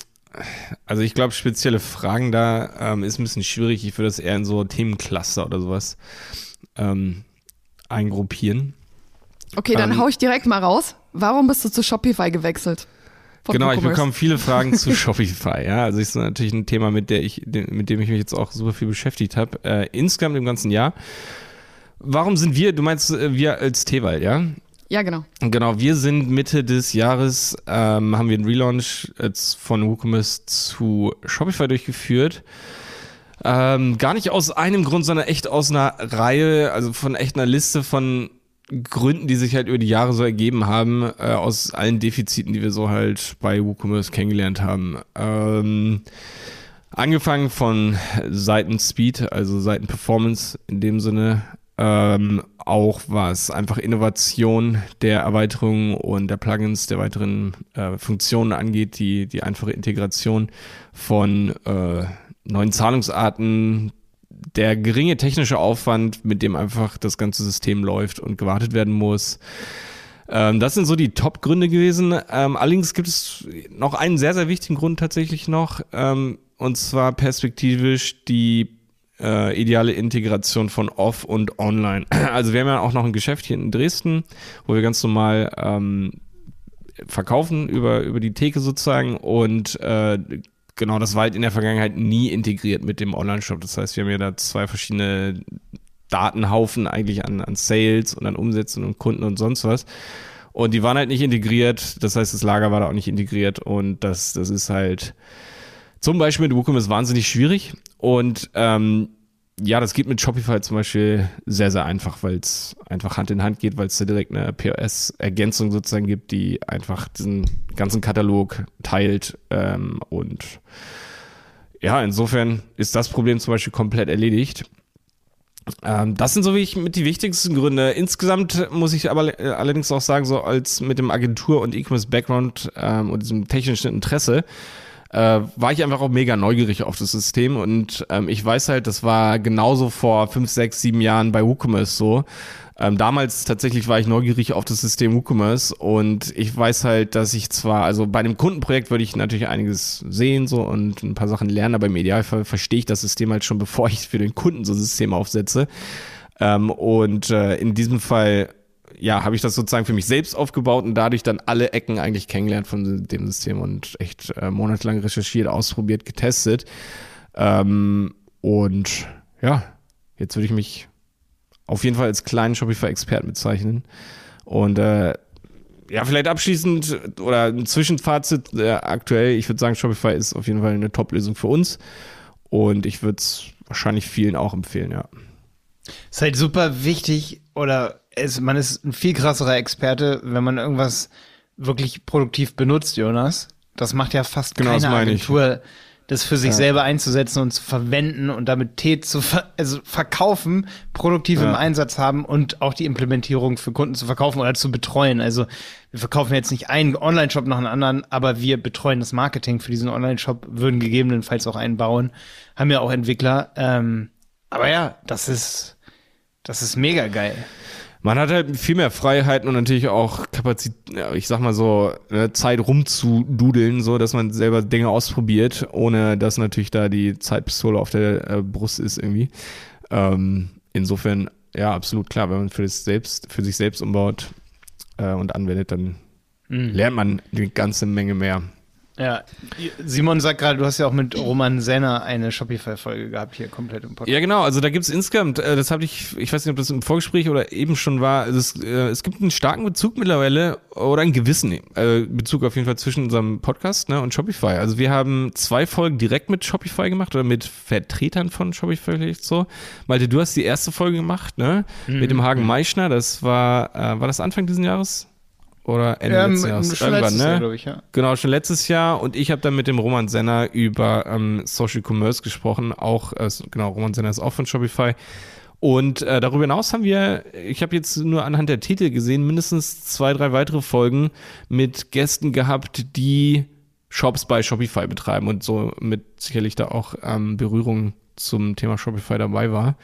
also ich glaube, spezielle Fragen da ähm, ist ein bisschen schwierig. Ich würde das eher in so Themencluster oder sowas ähm, eingruppieren. Okay, dann Ähm, hau ich direkt mal raus. Warum bist du zu Shopify gewechselt? Genau, ich bekomme viele Fragen zu *laughs* Shopify. Ja, also ist natürlich ein Thema, mit der ich, mit dem ich mich jetzt auch super viel beschäftigt habe. Äh, insgesamt im ganzen Jahr. Warum sind wir? Du meinst äh, wir als Tewald, ja? Ja, genau. Genau, wir sind Mitte des Jahres, ähm, haben wir einen Relaunch jetzt von WooCommerce zu Shopify durchgeführt. Ähm, gar nicht aus einem Grund, sondern echt aus einer Reihe, also von echt einer Liste von Gründen, die sich halt über die Jahre so ergeben haben, äh, aus allen Defiziten, die wir so halt bei WooCommerce kennengelernt haben. Ähm, angefangen von Seitenspeed, also Seitenperformance in dem Sinne, ähm, auch was einfach Innovation der Erweiterungen und der Plugins, der weiteren äh, Funktionen angeht, die, die einfache Integration von äh, neuen Zahlungsarten, der geringe technische Aufwand, mit dem einfach das ganze System läuft und gewartet werden muss. Ähm, das sind so die Top-Gründe gewesen. Ähm, allerdings gibt es noch einen sehr, sehr wichtigen Grund tatsächlich noch, ähm, und zwar perspektivisch die äh, ideale Integration von Off und Online. *clears throat* Also wir haben ja auch noch ein Geschäft hier in Dresden, wo wir ganz normal ähm, verkaufen über, über die Theke sozusagen und äh, genau, das war halt in der Vergangenheit nie integriert mit dem Online-Shop. Das heißt, wir haben ja da zwei verschiedene Datenhaufen eigentlich an, an Sales und an Umsätzen und Kunden und sonst was. Und die waren halt nicht integriert. Das heißt, das Lager war da auch nicht integriert. Und das, das ist halt zum Beispiel mit WooCommerce wahnsinnig schwierig. Und ähm, ja, das geht mit Shopify zum Beispiel sehr, sehr einfach, weil es einfach Hand in Hand geht, weil es da direkt eine POS-Ergänzung sozusagen gibt, die einfach diesen ganzen Katalog teilt. Ähm, und ja, insofern ist das Problem zum Beispiel komplett erledigt. Ähm, das sind so wie ich mit die wichtigsten Gründe. Insgesamt muss ich aber äh, allerdings auch sagen, so als mit dem Agentur- und E-Commerce-Background ähm, und diesem technischen Interesse, äh, war ich einfach auch mega neugierig auf das System und ähm, ich weiß halt, das war genauso vor fünf, sechs, sieben Jahren bei WooCommerce so. Ähm, damals tatsächlich war ich neugierig auf das System WooCommerce und ich weiß halt, dass ich zwar, also bei einem Kundenprojekt würde ich natürlich einiges sehen so und ein paar Sachen lernen, aber im Idealfall verstehe ich das System halt schon, *laughs* bevor ich für den Kunden so ein System aufsetze. Ähm, und äh, in diesem Fall ja, habe ich das sozusagen für mich selbst aufgebaut und dadurch dann alle Ecken eigentlich kennengelernt von dem System und echt äh, monatelang recherchiert, ausprobiert, getestet. Ähm, und ja, jetzt würde ich mich auf jeden Fall als kleinen Shopify-Experten bezeichnen. Und äh, ja, vielleicht abschließend oder ein Zwischenfazit äh, aktuell, ich würde sagen, Shopify ist auf jeden Fall eine Top-Lösung für uns. Und ich würde es wahrscheinlich vielen auch empfehlen, ja. Ist halt super wichtig oder es, man ist ein viel krasserer Experte, wenn man irgendwas wirklich produktiv benutzt, Jonas. Das macht ja fast Genau, das keine meine ich. Agentur, das für sich selber einzusetzen und zu verwenden und damit Tee zu ver also verkaufen, produktiv im Ja. Einsatz haben und auch die Implementierung für Kunden zu verkaufen oder zu betreuen. Also wir verkaufen jetzt nicht einen Online-Shop nach einem anderen, aber wir betreuen das Marketing für diesen Online-Shop, würden gegebenenfalls auch einen bauen, haben ja auch Entwickler. Ähm, aber ja, das ist, das ist mega geil. Man hat halt viel mehr Freiheiten und natürlich auch Kapazität, ich sag mal so, ne, Zeit rumzududeln, so dass man selber Dinge ausprobiert, ohne dass natürlich da die Zeitpistole auf der äh, Brust ist irgendwie. Ähm, insofern, ja, absolut klar, wenn man für, das selbst, für sich selbst umbaut äh, und anwendet, dann lernt man eine ganze Menge mehr. Ja, Simon sagt gerade, du hast ja auch mit Roman Senner eine Shopify-Folge gehabt, hier komplett im Podcast. Ja, genau. Also da gibt's insgesamt, äh, das habe ich, ich weiß nicht, ob das im Vorgespräch oder eben schon war, also es, äh, es gibt einen starken Bezug mittlerweile oder einen gewissen äh, Bezug auf jeden Fall zwischen unserem Podcast ne, und Shopify. Also wir haben zwei Folgen direkt mit Shopify gemacht oder mit Vertretern von Shopify vielleicht so. Malte, du hast die erste Folge gemacht, ne? Mit dem Hagen Meischner. Das war, äh, war das Anfang dieses Jahres? Oder Ende Ja, letzten Jahres? schon Irgendwann, letztes ne? Jahr, glaube ich, ja. Genau, schon letztes Jahr. Und ich habe dann mit dem Roman Senner über ähm, Social Commerce gesprochen. Auch, äh, genau, Roman Senner ist auch von Shopify. Und äh, darüber hinaus haben wir, ich habe jetzt nur anhand der Titel gesehen, mindestens zwei, drei weitere Folgen mit Gästen gehabt, die Shops bei Shopify betreiben und so mit sicherlich da auch ähm, Berührung zum Thema Shopify dabei war.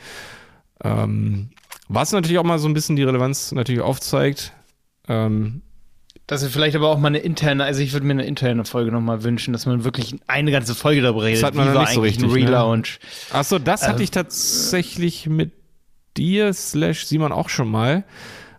Ähm, was natürlich auch mal so ein bisschen die Relevanz natürlich aufzeigt. Ähm, Dass wir vielleicht aber auch mal eine interne, also ich würde mir eine interne Folge nochmal wünschen, dass man wirklich eine ganze Folge darüber redet. hat man Wie noch war nicht so richtig, ne? Relaunch? Achso, das hatte ich tatsächlich mit dir, slash Simon auch schon mal.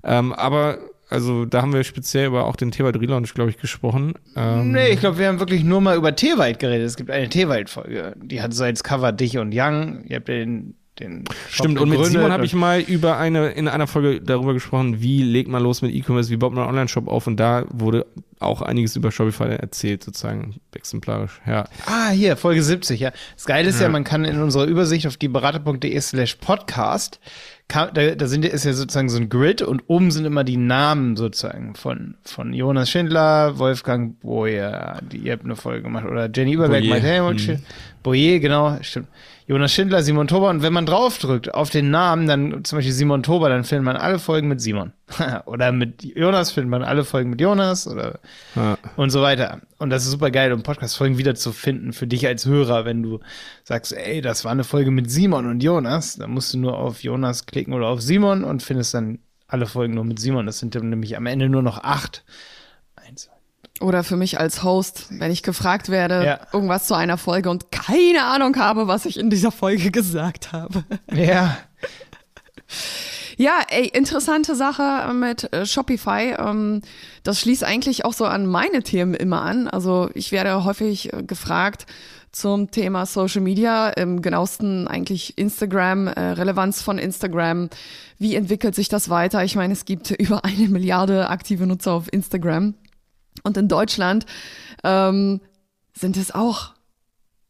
Ähm, aber, also da haben wir speziell über auch den Tewald Relaunch, glaube ich, gesprochen. Ähm, Nee, ich glaube, wir haben wirklich nur mal über Tewald geredet. Es gibt eine Tewald-Folge. Die hat so als Cover dich und Young. Ihr habt den, den Shop Stimmt, und mit Simon habe ich mal über eine, in einer Folge darüber gesprochen, wie legt man los mit E-Commerce, wie baut man einen Online-Shop auf und da wurde auch einiges über Shopify erzählt, sozusagen exemplarisch. Ja. Ah, hier, Folge 70, ja. Das Geile ist ja, man kann in unserer Übersicht auf dieberater.de slash podcast, kann, da, da sind, ist ja sozusagen so ein Grid und oben sind immer die Namen sozusagen von, von Jonas Schindler, Wolfgang Boyer, die, ihr habt eine Folge gemacht, oder Jenny Überberg, Boyer, Malte. Schind- Boyer, genau, stimmt. Jonas Schindler, Simon Tober und wenn man draufdrückt auf den Namen, dann zum Beispiel Simon Tober, dann findet man alle Folgen mit Simon. *laughs* oder mit Jonas findet man alle Folgen mit Jonas oder Ja. und so weiter. Und das ist super geil, um Podcast-Folgen wiederzufinden für dich als Hörer, wenn du sagst, ey, das war eine Folge mit Simon und Jonas, dann musst du nur auf Jonas klicken oder auf Simon und findest dann alle Folgen nur mit Simon. Das sind nämlich am Ende nur noch acht. Oder für mich als Host, wenn ich gefragt werde, Ja. irgendwas zu einer Folge und keine Ahnung habe, was ich in dieser Folge *laughs* gesagt habe. Ja. Ja, ey, interessante Sache mit äh, Shopify. Ähm, das schließt eigentlich auch so an meine Themen immer an. Also ich werde häufig äh, gefragt zum Thema Social Media, im genauesten eigentlich Instagram, äh, Relevanz von Instagram. Wie entwickelt sich das weiter? Ich meine, es gibt *laughs* über eine Milliarde aktive Nutzer auf Instagram. Und in Deutschland ähm, sind es auch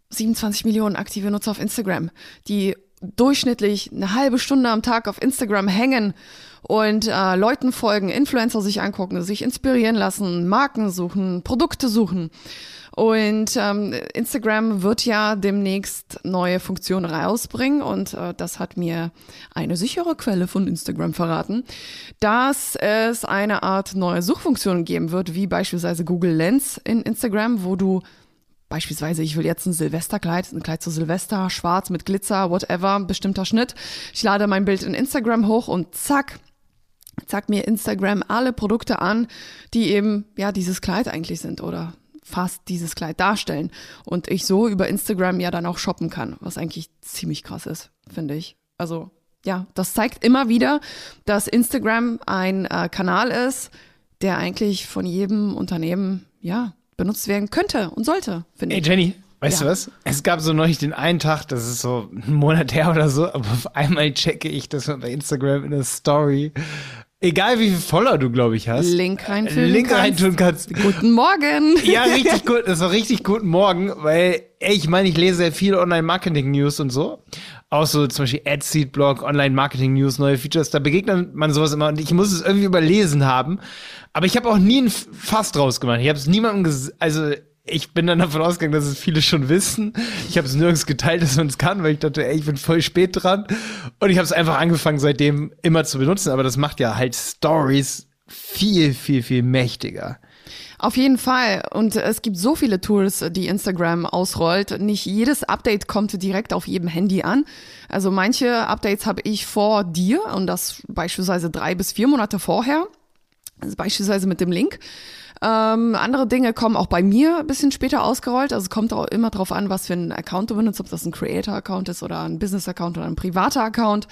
27 Millionen aktive Nutzer auf Instagram, die durchschnittlich eine halbe Stunde am Tag auf Instagram hängen und äh, Leuten folgen, Influencer sich angucken, sich inspirieren lassen, Marken suchen, Produkte suchen. Und ähm, Instagram wird ja demnächst neue Funktionen rausbringen und äh, das hat mir eine sichere Quelle von Instagram verraten, dass es eine Art neue Suchfunktion geben wird, wie beispielsweise Google Lens in Instagram, wo du Beispielsweise, ich will jetzt ein Silvesterkleid, ein Kleid zu Silvester, schwarz mit Glitzer, whatever, bestimmter Schnitt. Ich lade mein Bild in Instagram hoch und zack, zeigt mir Instagram alle Produkte an, die eben, ja, dieses Kleid eigentlich sind oder fast dieses Kleid darstellen. Und ich so über Instagram ja dann auch shoppen kann, was eigentlich ziemlich krass ist, finde ich. Also, ja, das zeigt immer wieder, dass Instagram ein äh, Kanal ist, der eigentlich von jedem Unternehmen, ja, benutzt werden könnte und sollte, finde Ey, ich. Jenny, weißt Ja. du was? Es gab so neulich den einen Tag, das ist so ein Monat her oder so, aber auf einmal checke ich das bei Instagram in der Story. Egal wie viel Follower du, glaube ich, hast. Link reinfügen Link kannst. reintun kannst. Guten Morgen. *laughs* Ja, richtig *laughs* gut. Das war richtig guten Morgen, weil ey, ich meine, ich lese sehr viel Online-Marketing-News und so. Auch so zum Beispiel AdSeed-Blog, Online-Marketing-News, neue Features. Da begegnet man sowas immer und ich muss es irgendwie überlesen haben. Aber ich habe auch nie ein Fass draus gemacht. Ich habe es niemandem also ich bin dann davon ausgegangen, dass es viele schon wissen. Ich habe es nirgends geteilt, dass man es kann, weil ich dachte, ey, ich bin voll spät dran. Und ich habe es einfach angefangen, seitdem immer zu benutzen. Aber das macht ja halt Stories viel, viel, viel mächtiger. Auf jeden Fall. Und es gibt so viele Tools, die Instagram ausrollt. Nicht jedes Update kommt direkt auf jedem Handy an. Also manche Updates habe ich vor dir und das beispielsweise drei bis vier Monate vorher. Also beispielsweise mit dem Link. Ähm, andere Dinge kommen auch bei mir ein bisschen später ausgerollt. Also es kommt auch immer darauf an, was für ein Account du benutzt, ob das ein Creator-Account ist oder ein Business-Account oder ein privater Account.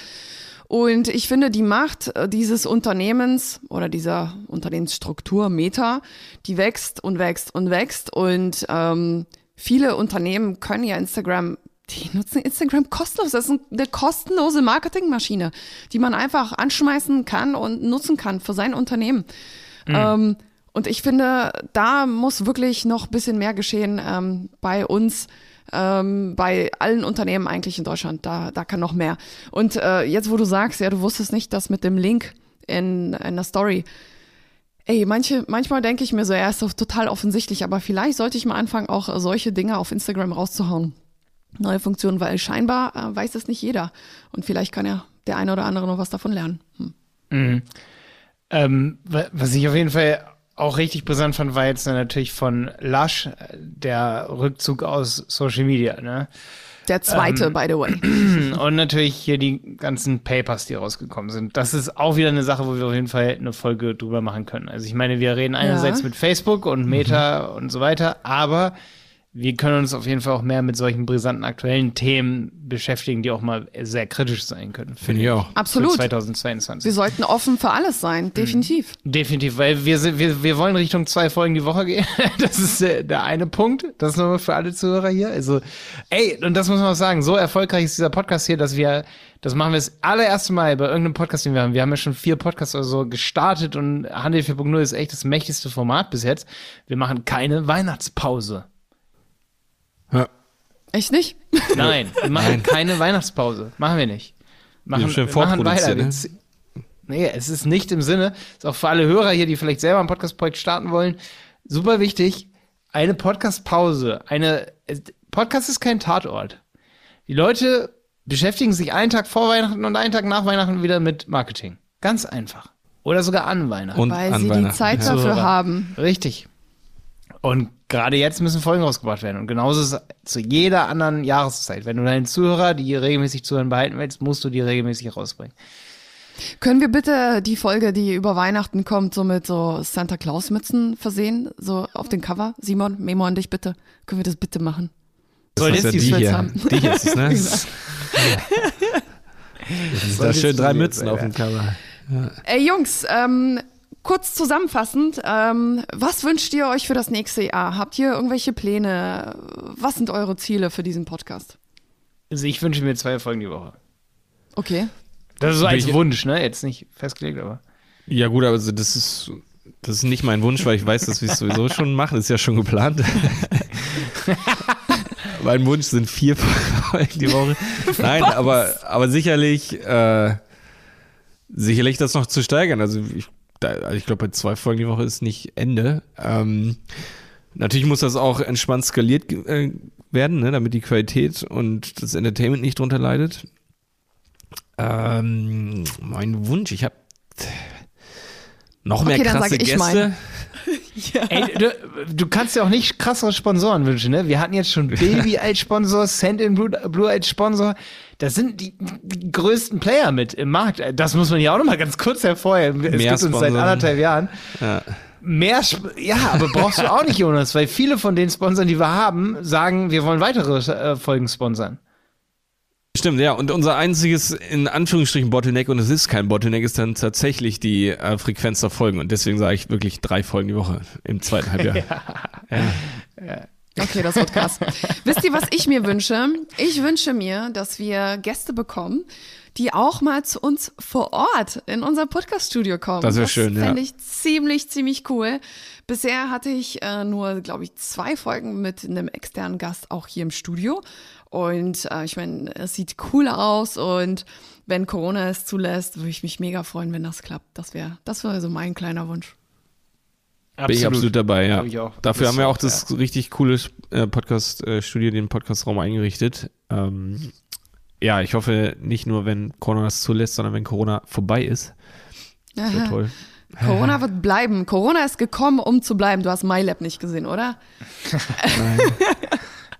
Und ich finde, die Macht äh, dieses Unternehmens oder dieser Unternehmensstruktur Meta, die wächst und wächst und wächst. Und ähm, viele Unternehmen können ja Instagram die nutzen Instagram kostenlos. Das ist eine kostenlose Marketingmaschine, die man einfach anschmeißen kann und nutzen kann für sein Unternehmen. Mhm. Ähm, und ich finde, da muss wirklich noch ein bisschen mehr geschehen ähm, bei uns ähm, bei allen Unternehmen eigentlich in Deutschland. Da, da kann noch mehr. Und äh, jetzt, wo du sagst, ja, du wusstest nicht, dass mit dem Link in, in der Story. Ey, manche, manchmal denke ich mir so, er ist doch total offensichtlich, aber vielleicht sollte ich mal anfangen, auch solche Dinge auf Instagram rauszuhauen. Neue Funktionen, weil scheinbar äh, weiß das nicht jeder. Und vielleicht kann ja der eine oder andere noch was davon lernen. Hm. Mhm. Ähm, was ich auf jeden Fall auch richtig brisant fand, war jetzt natürlich von Lush der Rückzug aus Social Media. Ne? Der zweite, ähm, by the way. *clears throat* Und natürlich hier die ganzen Papers, die rausgekommen sind. Das ist auch wieder eine Sache, wo wir auf jeden Fall eine Folge drüber machen können. Also ich meine, wir reden einerseits ja. mit Facebook und Meta mhm. und so weiter, aber wir können uns auf jeden Fall auch mehr mit solchen brisanten aktuellen Themen beschäftigen, die auch mal sehr kritisch sein können. Finde ich auch. Absolut. 2022. Wir sollten offen für alles sein, mhm. definitiv. Definitiv, weil wir, sind, wir, wir wollen Richtung zwei Folgen die Woche gehen. *laughs* Das ist der, der eine Punkt. Das ist nochmal für alle Zuhörer hier. Also, ey, und das muss man auch sagen, so erfolgreich ist dieser Podcast hier, dass wir, das machen wir das allererste Mal bei irgendeinem Podcast, den wir haben. Wir haben ja schon vier Podcasts oder so gestartet und Handel 4.0 ist echt das mächtigste Format bis jetzt. Wir machen keine Weihnachtspause. Ja. Echt nicht? *laughs* Nein, wir machen Nein. keine Weihnachtspause. Machen wir nicht. Machen, wir machen weiter. Ne? Nee, es ist nicht im Sinne, ist auch für alle Hörer hier, die vielleicht selber ein Podcast-Projekt starten wollen, super wichtig. Eine Podcast-Pause, eine, Podcast ist kein Tatort. Die Leute beschäftigen sich einen Tag vor Weihnachten und einen Tag nach Weihnachten wieder mit Marketing. Ganz einfach. Oder sogar an Weihnachten. Und Weil an sie die Zeit dafür ja. haben. Richtig. Und gerade jetzt müssen Folgen rausgebracht werden. Und genauso ist es zu jeder anderen Jahreszeit. Wenn du deinen Zuhörer, die regelmäßig zuhören, behalten willst, musst du die regelmäßig rausbringen. Können wir bitte die Folge, die über Weihnachten kommt, so mit so Santa Claus Mützen versehen? So auf dem Cover? Simon, Memo an dich bitte. Können wir das bitte machen? Soll jetzt die, die hier. Haben? Die hier ist es, ne? *laughs* da schön drei Mützen auf dem Cover. Ja. Ey Jungs, ähm, kurz zusammenfassend, ähm, was wünscht ihr euch für das nächste Jahr? Habt ihr irgendwelche Pläne? Was sind eure Ziele für diesen Podcast? Also ich wünsche mir zwei Folgen die Woche. Okay. Das ist so als Wunsch, ne? Jetzt nicht festgelegt, aber. Ja, gut, aber das ist, das ist nicht mein Wunsch, weil ich weiß, dass wir es sowieso schon machen. Das ist ja schon geplant. *laughs* mein Wunsch sind vier Folgen die Woche. Nein, aber, aber sicherlich, äh, sicherlich das noch zu steigern. Also ich also ich glaube, bei zwei Folgen die Woche ist nicht Ende. Ähm, natürlich muss das auch entspannt skaliert äh, werden, ne, damit die Qualität und das Entertainment nicht drunter leidet. Ähm, mein Wunsch, ich habe noch mehr okay, krasse Gäste. *laughs* ja. Ey, du, du, kannst ja auch nicht krassere Sponsoren wünschen, ne? Wir hatten jetzt schon *laughs* Baby als Sponsor, Send in Blue, Blue als Sponsor. Das sind die, die, größten Player mit im Markt. Das muss man ja auch noch mal ganz kurz hervorheben. Es mehr gibt uns seit anderthalb Jahren. Ja. Mehr, ja, aber brauchst du auch nicht, Jonas, weil viele von den Sponsoren, die wir haben, sagen, wir wollen weitere äh, Folgen sponsern. Stimmt, ja. Und unser einziges, in Anführungsstrichen, Bottleneck, und es ist kein Bottleneck, ist dann tatsächlich die äh, Frequenz der Folgen. Und deswegen sage ich wirklich drei Folgen die Woche im zweiten Halbjahr. *laughs* ja. Ja. Okay, das wird krass. Wisst ihr, was ich mir wünsche? Ich wünsche mir, dass wir Gäste bekommen, die auch mal zu uns vor Ort in unser Podcast-Studio kommen. Das wäre schön, ja. Das fände ich ziemlich, ziemlich cool. Bisher hatte ich äh, nur, glaube ich, zwei Folgen mit einem externen Gast auch hier im Studio. Und äh, ich meine, es sieht cool aus und wenn Corona es zulässt, würde ich mich mega freuen, wenn das klappt. Das wäre das wäre so mein kleiner Wunsch. Bin ich absolut dabei, ja. Hab ich auch. Dafür Das haben wir auch das richtig coole äh, Podcast-Studio, den Podcastraum eingerichtet. Ähm, ja, ich hoffe nicht nur, wenn Corona das zulässt, sondern wenn Corona vorbei ist. Das wäre toll. Corona *laughs* wird bleiben. Corona ist gekommen, um zu bleiben. Du hast MyLab nicht gesehen, oder?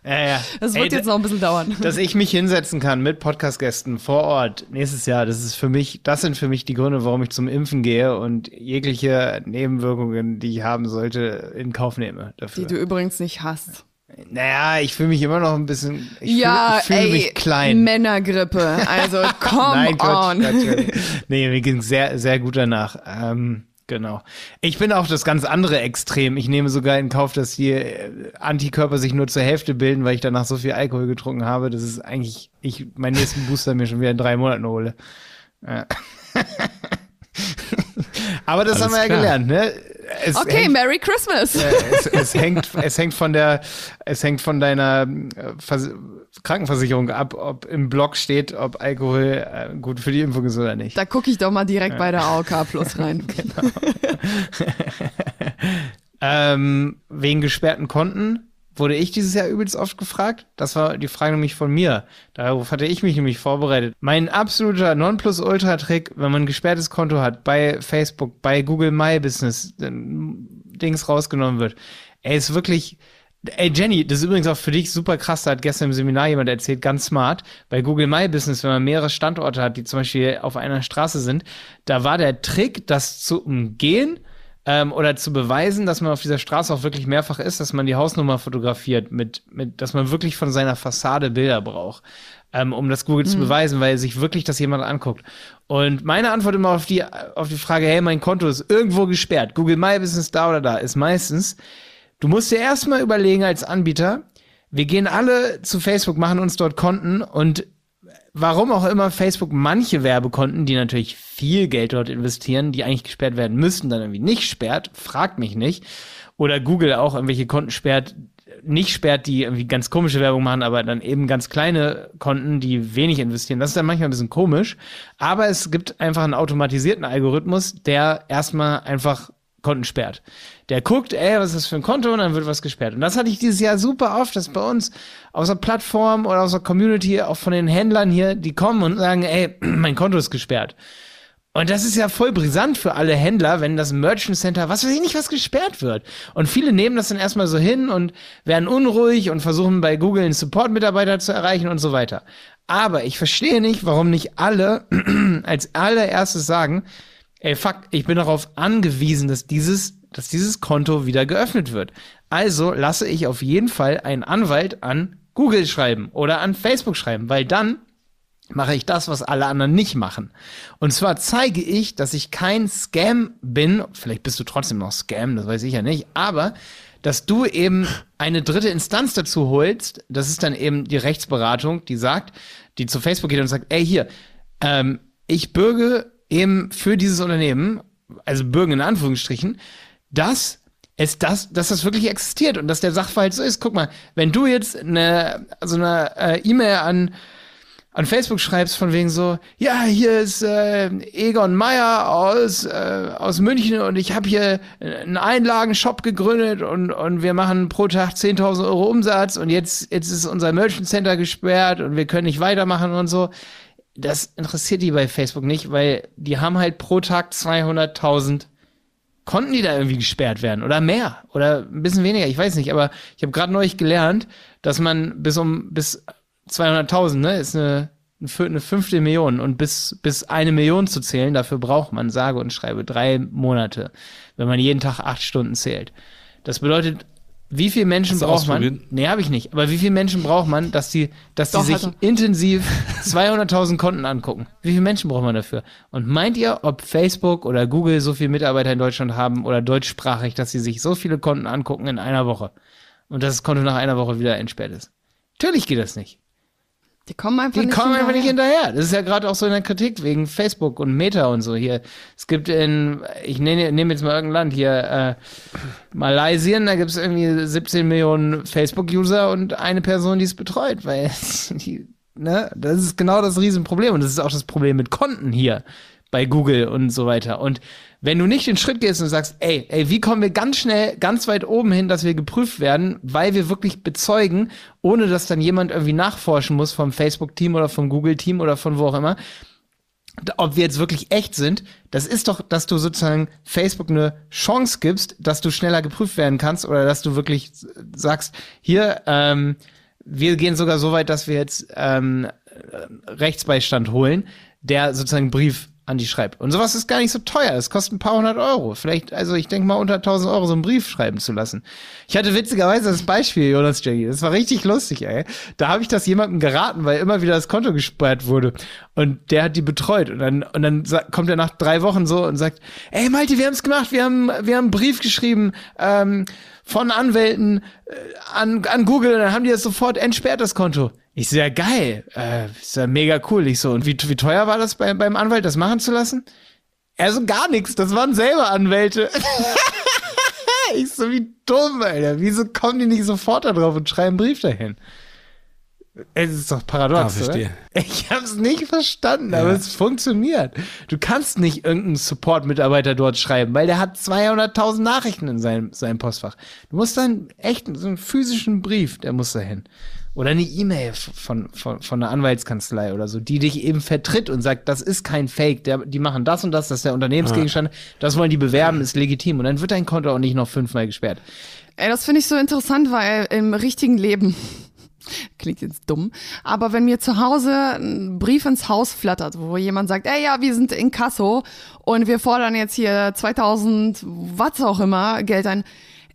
Ja, ja. Das Ey, wird jetzt noch ein bisschen dauern. dass ich mich hinsetzen kann mit Podcast-Gästen vor Ort nächstes Jahr, das ist für mich, das sind für mich die Gründe, warum ich zum Impfen gehe und jegliche Nebenwirkungen, die ich haben sollte, in Kauf nehme Die dafür. du übrigens nicht hast. naja, ich fühle mich immer noch ein bisschen, ich ja, fühle fühl ey, mich klein. Männergrippe. Also *laughs* come Nein, Quatsch, on. Quatsch. Nee, mir ging sehr, sehr gut danach. Ähm, genau. Ich bin auch das ganz andere Extrem. Ich nehme sogar in Kauf, dass die äh, Antikörper sich nur zur Hälfte bilden, weil ich danach so viel Alkohol getrunken habe. Das ist eigentlich, ich meinen nächsten Booster mir schon wieder in drei Monaten hole. Ja. *laughs* Aber das Alles haben wir ja klar. gelernt, ne? Es Okay, hängt, Merry Christmas. es, es hängt, es hängt von der, es hängt von deiner äh, Vers Krankenversicherung ab, ob im Blog steht, ob Alkohol äh, gut für die Impfung ist oder nicht. Da gucke ich doch mal direkt bei der AOK Plus rein. *laughs* Genau. *laughs* Ähm, wegen gesperrten Konten wurde ich dieses Jahr übelst oft gefragt. Das war die Frage nämlich von mir. Darauf hatte ich mich nämlich vorbereitet. Mein absoluter Nonplusultra-Trick, wenn man ein gesperrtes Konto hat, bei Facebook, bei Google My Business, Dings rausgenommen wird. Ey, ist wirklich, Ey, Jenny, das ist übrigens auch für dich super krass. Da hat gestern im Seminar jemand erzählt, ganz smart. Bei Google My Business, wenn man mehrere Standorte hat, die zum Beispiel auf einer Straße sind, da war der Trick, das zu umgehen ähm, oder zu beweisen, dass man auf dieser Straße auch wirklich mehrfach ist, dass man die Hausnummer fotografiert, mit, mit, dass man wirklich von seiner Fassade Bilder braucht, ähm, um das Google zu beweisen, weil sich wirklich das jemand anguckt. Und meine Antwort immer auf die, auf die Frage, hey, mein Konto ist irgendwo gesperrt, Google My Business da oder da, ist meistens, Du musst dir erstmal überlegen als Anbieter, wir gehen alle zu Facebook, machen uns dort Konten und warum auch immer Facebook manche Werbekonten, die natürlich viel Geld dort investieren, die eigentlich gesperrt werden müssten, dann irgendwie nicht sperrt, fragt mich nicht. Oder Google auch irgendwelche Konten sperrt, nicht sperrt, die irgendwie ganz komische Werbung machen, aber dann eben ganz kleine Konten, die wenig investieren. Das ist dann manchmal ein bisschen komisch. Aber es gibt einfach einen automatisierten Algorithmus, der erstmal einfach Konten sperrt. Der guckt, ey, was ist das für ein Konto und dann wird was gesperrt. Und das hatte ich dieses Jahr super oft, dass bei uns aus der Plattform oder aus der Community, auch von den Händlern hier, die kommen und sagen, ey, *clears throat* mein Konto ist gesperrt. Und das ist ja voll brisant für alle Händler, wenn das Merchant Center, was weiß ich nicht, was gesperrt wird. Und viele nehmen das dann erstmal so hin und werden unruhig und versuchen bei Google einen Support-Mitarbeiter zu erreichen und so weiter. Aber ich verstehe nicht, warum nicht alle *clears throat* als allererstes sagen, ey, fuck, ich bin darauf angewiesen, dass dieses, dass dieses Konto wieder geöffnet wird. Also lasse ich auf jeden Fall einen Anwalt an Google schreiben oder an Facebook schreiben, weil dann mache ich das, was alle anderen nicht machen. Und zwar zeige ich, dass ich kein Scam bin. Vielleicht bist du trotzdem noch Scam, das weiß ich ja nicht. Aber dass du eben eine dritte Instanz dazu holst, das ist dann eben die Rechtsberatung, die sagt, die zu Facebook geht und sagt, ey hier, ähm, ich bürge eben für dieses Unternehmen, also bürgen in Anführungsstrichen, dass es das, dass das wirklich existiert und dass der Sachverhalt so ist. Guck mal, wenn du jetzt eine, so eine äh, E-Mail an an Facebook schreibst von wegen so, ja, hier ist äh, Egon Meyer aus, äh, aus München und ich habe hier einen Einlagenshop gegründet und, und wir machen pro Tag 10.000 Euro Umsatz und jetzt, jetzt ist unser Merchant Center gesperrt und wir können nicht weitermachen und so. Das interessiert die bei Facebook nicht, weil die haben halt pro Tag 200.000 Konten, die da irgendwie gesperrt werden? Oder mehr? Oder ein bisschen weniger, ich weiß nicht, aber ich habe gerade neulich gelernt, dass man bis um bis 200.000, ne, ist eine, eine fünfte Million. Und bis, bis eine Million zu zählen, dafür braucht man, sage und schreibe, drei Monate, wenn man jeden Tag acht Stunden zählt. Das bedeutet, wie viele Menschen braucht man? Nee, habe ich nicht. Aber wie viele Menschen braucht man, dass die, dass die Doch, sich hat er. intensiv *laughs* 200.000 Konten angucken? Wie viele Menschen braucht man dafür? Und meint ihr, ob Facebook oder Google so viele Mitarbeiter in Deutschland haben oder deutschsprachig, dass sie sich so viele Konten angucken in einer Woche und dass das Konto nach einer Woche wieder entsperrt ist? Natürlich geht das nicht. Die kommen einfach Die nicht kommen einfach nicht hinterher. hinterher. Das ist ja gerade auch so in der Kritik wegen Facebook und Meta und so hier. Es gibt in, ich nehme nehm jetzt mal irgendein Land hier, äh, Malaysien, da gibt es irgendwie 17 Millionen Facebook-User und eine Person, die es betreut, weil *laughs* die, ne, das ist genau das Riesenproblem und das ist auch das Problem mit Konten hier. bei Google und so weiter. Und wenn du nicht den Schritt gehst und sagst, ey, ey, wie kommen wir ganz schnell ganz weit oben hin, dass wir geprüft werden, weil wir wirklich bezeugen, ohne dass dann jemand irgendwie nachforschen muss vom Facebook-Team oder vom Google-Team oder von wo auch immer, ob wir jetzt wirklich echt sind, das ist doch, dass du sozusagen Facebook eine Chance gibst, dass du schneller geprüft werden kannst oder dass du wirklich sagst, hier, ähm, wir gehen sogar so weit, dass wir jetzt ähm, Rechtsbeistand holen, der sozusagen Brief an die schreibt. Und sowas ist gar nicht so teuer. Es kostet ein paar hundert Euro. Vielleicht, also ich denke mal unter 1000 Euro so einen Brief schreiben zu lassen. Ich hatte witzigerweise das Beispiel, Jonas Jackie. Das war richtig lustig, ey. Da habe ich das jemandem geraten, weil immer wieder das Konto gesperrt wurde. Und der hat die betreut. Und dann, und dann kommt er nach drei Wochen so und sagt, ey Malte, wir haben's gemacht. Wir haben, wir haben einen Brief geschrieben, ähm, von Anwälten äh, an, an Google. Dann haben die das sofort entsperrt, das Konto. Ich so, ja geil, äh, ist ja mega cool. Ich so, und wie, wie teuer war das bei, beim Anwalt, das machen zu lassen? Er so, gar nichts, das waren selber Anwälte. *laughs* ich so, wie dumm, Alter. Wieso kommen die nicht sofort da drauf und schreiben einen Brief dahin? Es ist doch paradox, Ah, oder? Ich hab's nicht verstanden, aber es funktioniert. Du kannst nicht irgendeinen Support-Mitarbeiter dort schreiben, weil der hat 200.000 Nachrichten in seinem, seinem Postfach. Du musst dann echt so einen physischen Brief, der muss dahin. Oder eine E-Mail von, von, von einer Anwaltskanzlei oder so, die dich eben vertritt und sagt, das ist kein Fake, der, die machen das und das, das ist der Unternehmensgegenstand, das wollen die bewerben, ist legitim. Und dann wird dein Konto auch nicht noch fünfmal gesperrt. Ey, das finde ich so interessant, weil im richtigen Leben, *laughs* klingt jetzt dumm, aber wenn mir zu Hause ein Brief ins Haus flattert, wo jemand sagt, ey, ja, wir sind in Kasso und wir fordern jetzt hier 2000, was auch immer, Geld ein,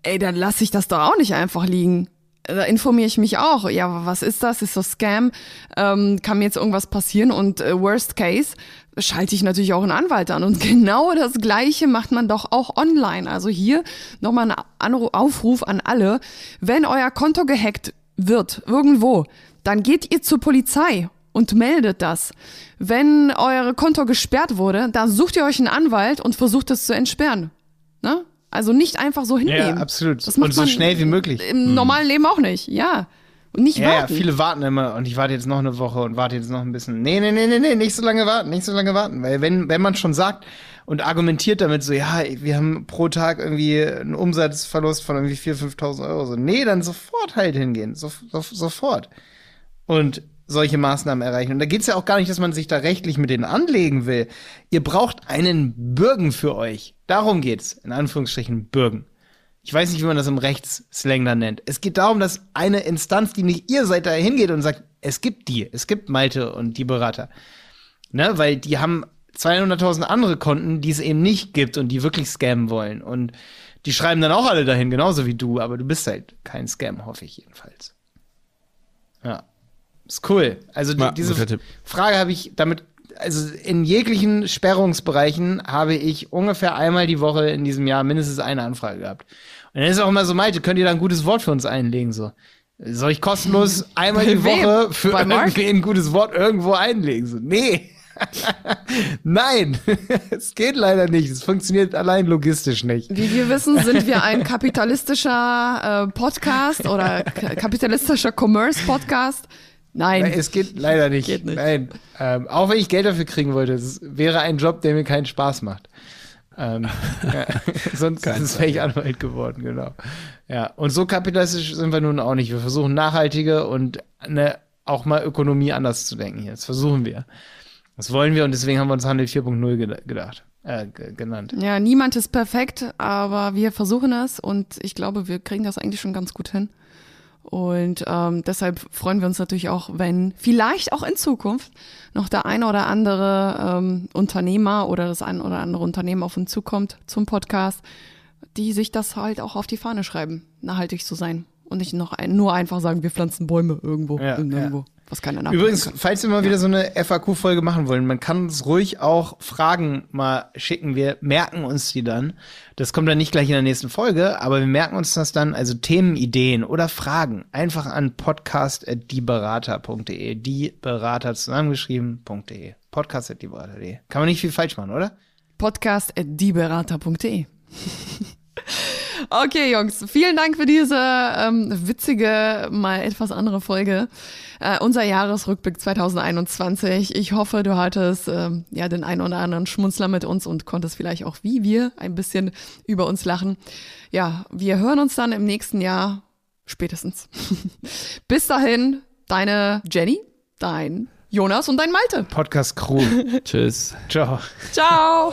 ey, dann lasse ich das doch auch nicht einfach liegen. Da informiere ich mich auch. Ja, was ist das? Ist das Scam? Ähm, kann mir jetzt irgendwas passieren? Und äh, worst case, schalte ich natürlich auch einen Anwalt an. Und *laughs* genau das Gleiche macht man doch auch online. Also hier nochmal ein Anru Aufruf an alle. Wenn euer Konto gehackt wird, irgendwo, dann geht ihr zur Polizei und meldet das. Wenn euer Konto gesperrt wurde, dann sucht ihr euch einen Anwalt und versucht es zu entsperren. Ne? Also nicht einfach so hinnehmen. Ja, absolut. Das macht Und so man schnell wie möglich. Im normalen Leben auch nicht, ja. Und nicht Ja, ja, warten. viele warten immer und ich warte jetzt noch eine Woche und warte jetzt noch ein bisschen. Nee, nee, nee, nee, nee, nicht so lange warten, nicht so lange warten. Weil wenn, wenn man schon sagt und argumentiert damit so, ja, wir haben pro Tag irgendwie einen Umsatzverlust von irgendwie 4.000, 5.000 Euro. So, nee, dann sofort halt hingehen. So, so, sofort. Und solche Maßnahmen erreichen. Und da geht's ja auch gar nicht, dass man sich da rechtlich mit denen anlegen will. Ihr braucht einen Bürgen für euch. Darum geht's, in Anführungsstrichen Bürgen. Ich weiß nicht, wie man das im Rechtsslang dann nennt. Es geht darum, dass eine Instanz, die nicht ihr seid, da hingeht und sagt, es gibt die, es gibt Malte und die Berater. Ne, weil die haben 200.000 andere Konten, die es eben nicht gibt und die wirklich scammen wollen. Und die schreiben dann auch alle dahin, genauso wie du, aber du bist halt kein Scam, hoffe ich jedenfalls. Ja. Ist cool. Also Ja, diese. Frage habe ich damit, also in jeglichen Sperrungsbereichen habe ich ungefähr einmal die Woche in diesem Jahr mindestens eine Anfrage gehabt. Und dann ist auch immer so, Malte, könnt ihr da ein gutes Wort für uns einlegen? So. Soll ich kostenlos *laughs* einmal die? Woche für irgendwie ein gutes Wort irgendwo einlegen? So, nee. *laughs* Nein, *laughs* es geht leider nicht. Es funktioniert allein logistisch nicht. Wie wir wissen, sind wir ein kapitalistischer äh, Podcast oder kapitalistischer Commerce-Podcast. Nein. Nein, es geht leider nicht. Geht nicht. Nein. Ähm, auch wenn ich Geld dafür kriegen wollte, es wäre ein Job, der mir keinen Spaß macht. Ähm, *laughs* ja, *laughs* sonst Kein wäre ich Anwalt geworden, genau. Ja, und so kapitalistisch sind wir nun auch nicht. Wir versuchen nachhaltige und eine, auch mal Ökonomie anders zu denken hier. Das versuchen wir. Das wollen wir und deswegen haben wir uns Handel 4.0 geda- gedacht, äh, ge- genannt. Ja, niemand ist perfekt, aber wir versuchen es und ich glaube, wir kriegen das eigentlich schon ganz gut hin. Und ähm, deshalb freuen wir uns natürlich auch, wenn vielleicht auch in Zukunft noch der eine oder andere ähm, Unternehmer oder das ein oder andere Unternehmen auf uns zukommt zum Podcast, die sich das halt auch auf die Fahne schreiben, nachhaltig zu sein. Und nicht noch ein, nur einfach sagen, wir pflanzen Bäume irgendwo, Ja, irgendwo, was keiner nachmachen Übrigens, kann. falls wir mal wieder so eine FAQ-Folge machen wollen, man kann uns ruhig auch Fragen mal schicken. Wir merken uns die dann. Das kommt dann nicht gleich in der nächsten Folge, aber wir merken uns das dann, also Themenideen oder Fragen, einfach an podcast.dieberater.de. Die Berater zusammengeschrieben.de. Podcast.dieberater.de. Kann man nicht viel falsch machen, oder? podcast.dieberater.de. *laughs* Okay, Jungs, vielen Dank für diese ähm, witzige, mal etwas andere Folge. Äh, unser Jahresrückblick 2021. Ich hoffe, du hattest ähm, ja den einen oder anderen Schmunzler mit uns und konntest vielleicht auch wie wir ein bisschen über uns lachen. Ja, wir hören uns dann im nächsten Jahr spätestens. *laughs* Bis dahin, deine Jenny, dein Jonas und dein Malte. Podcast Crew. *laughs* Tschüss. Ciao. Ciao.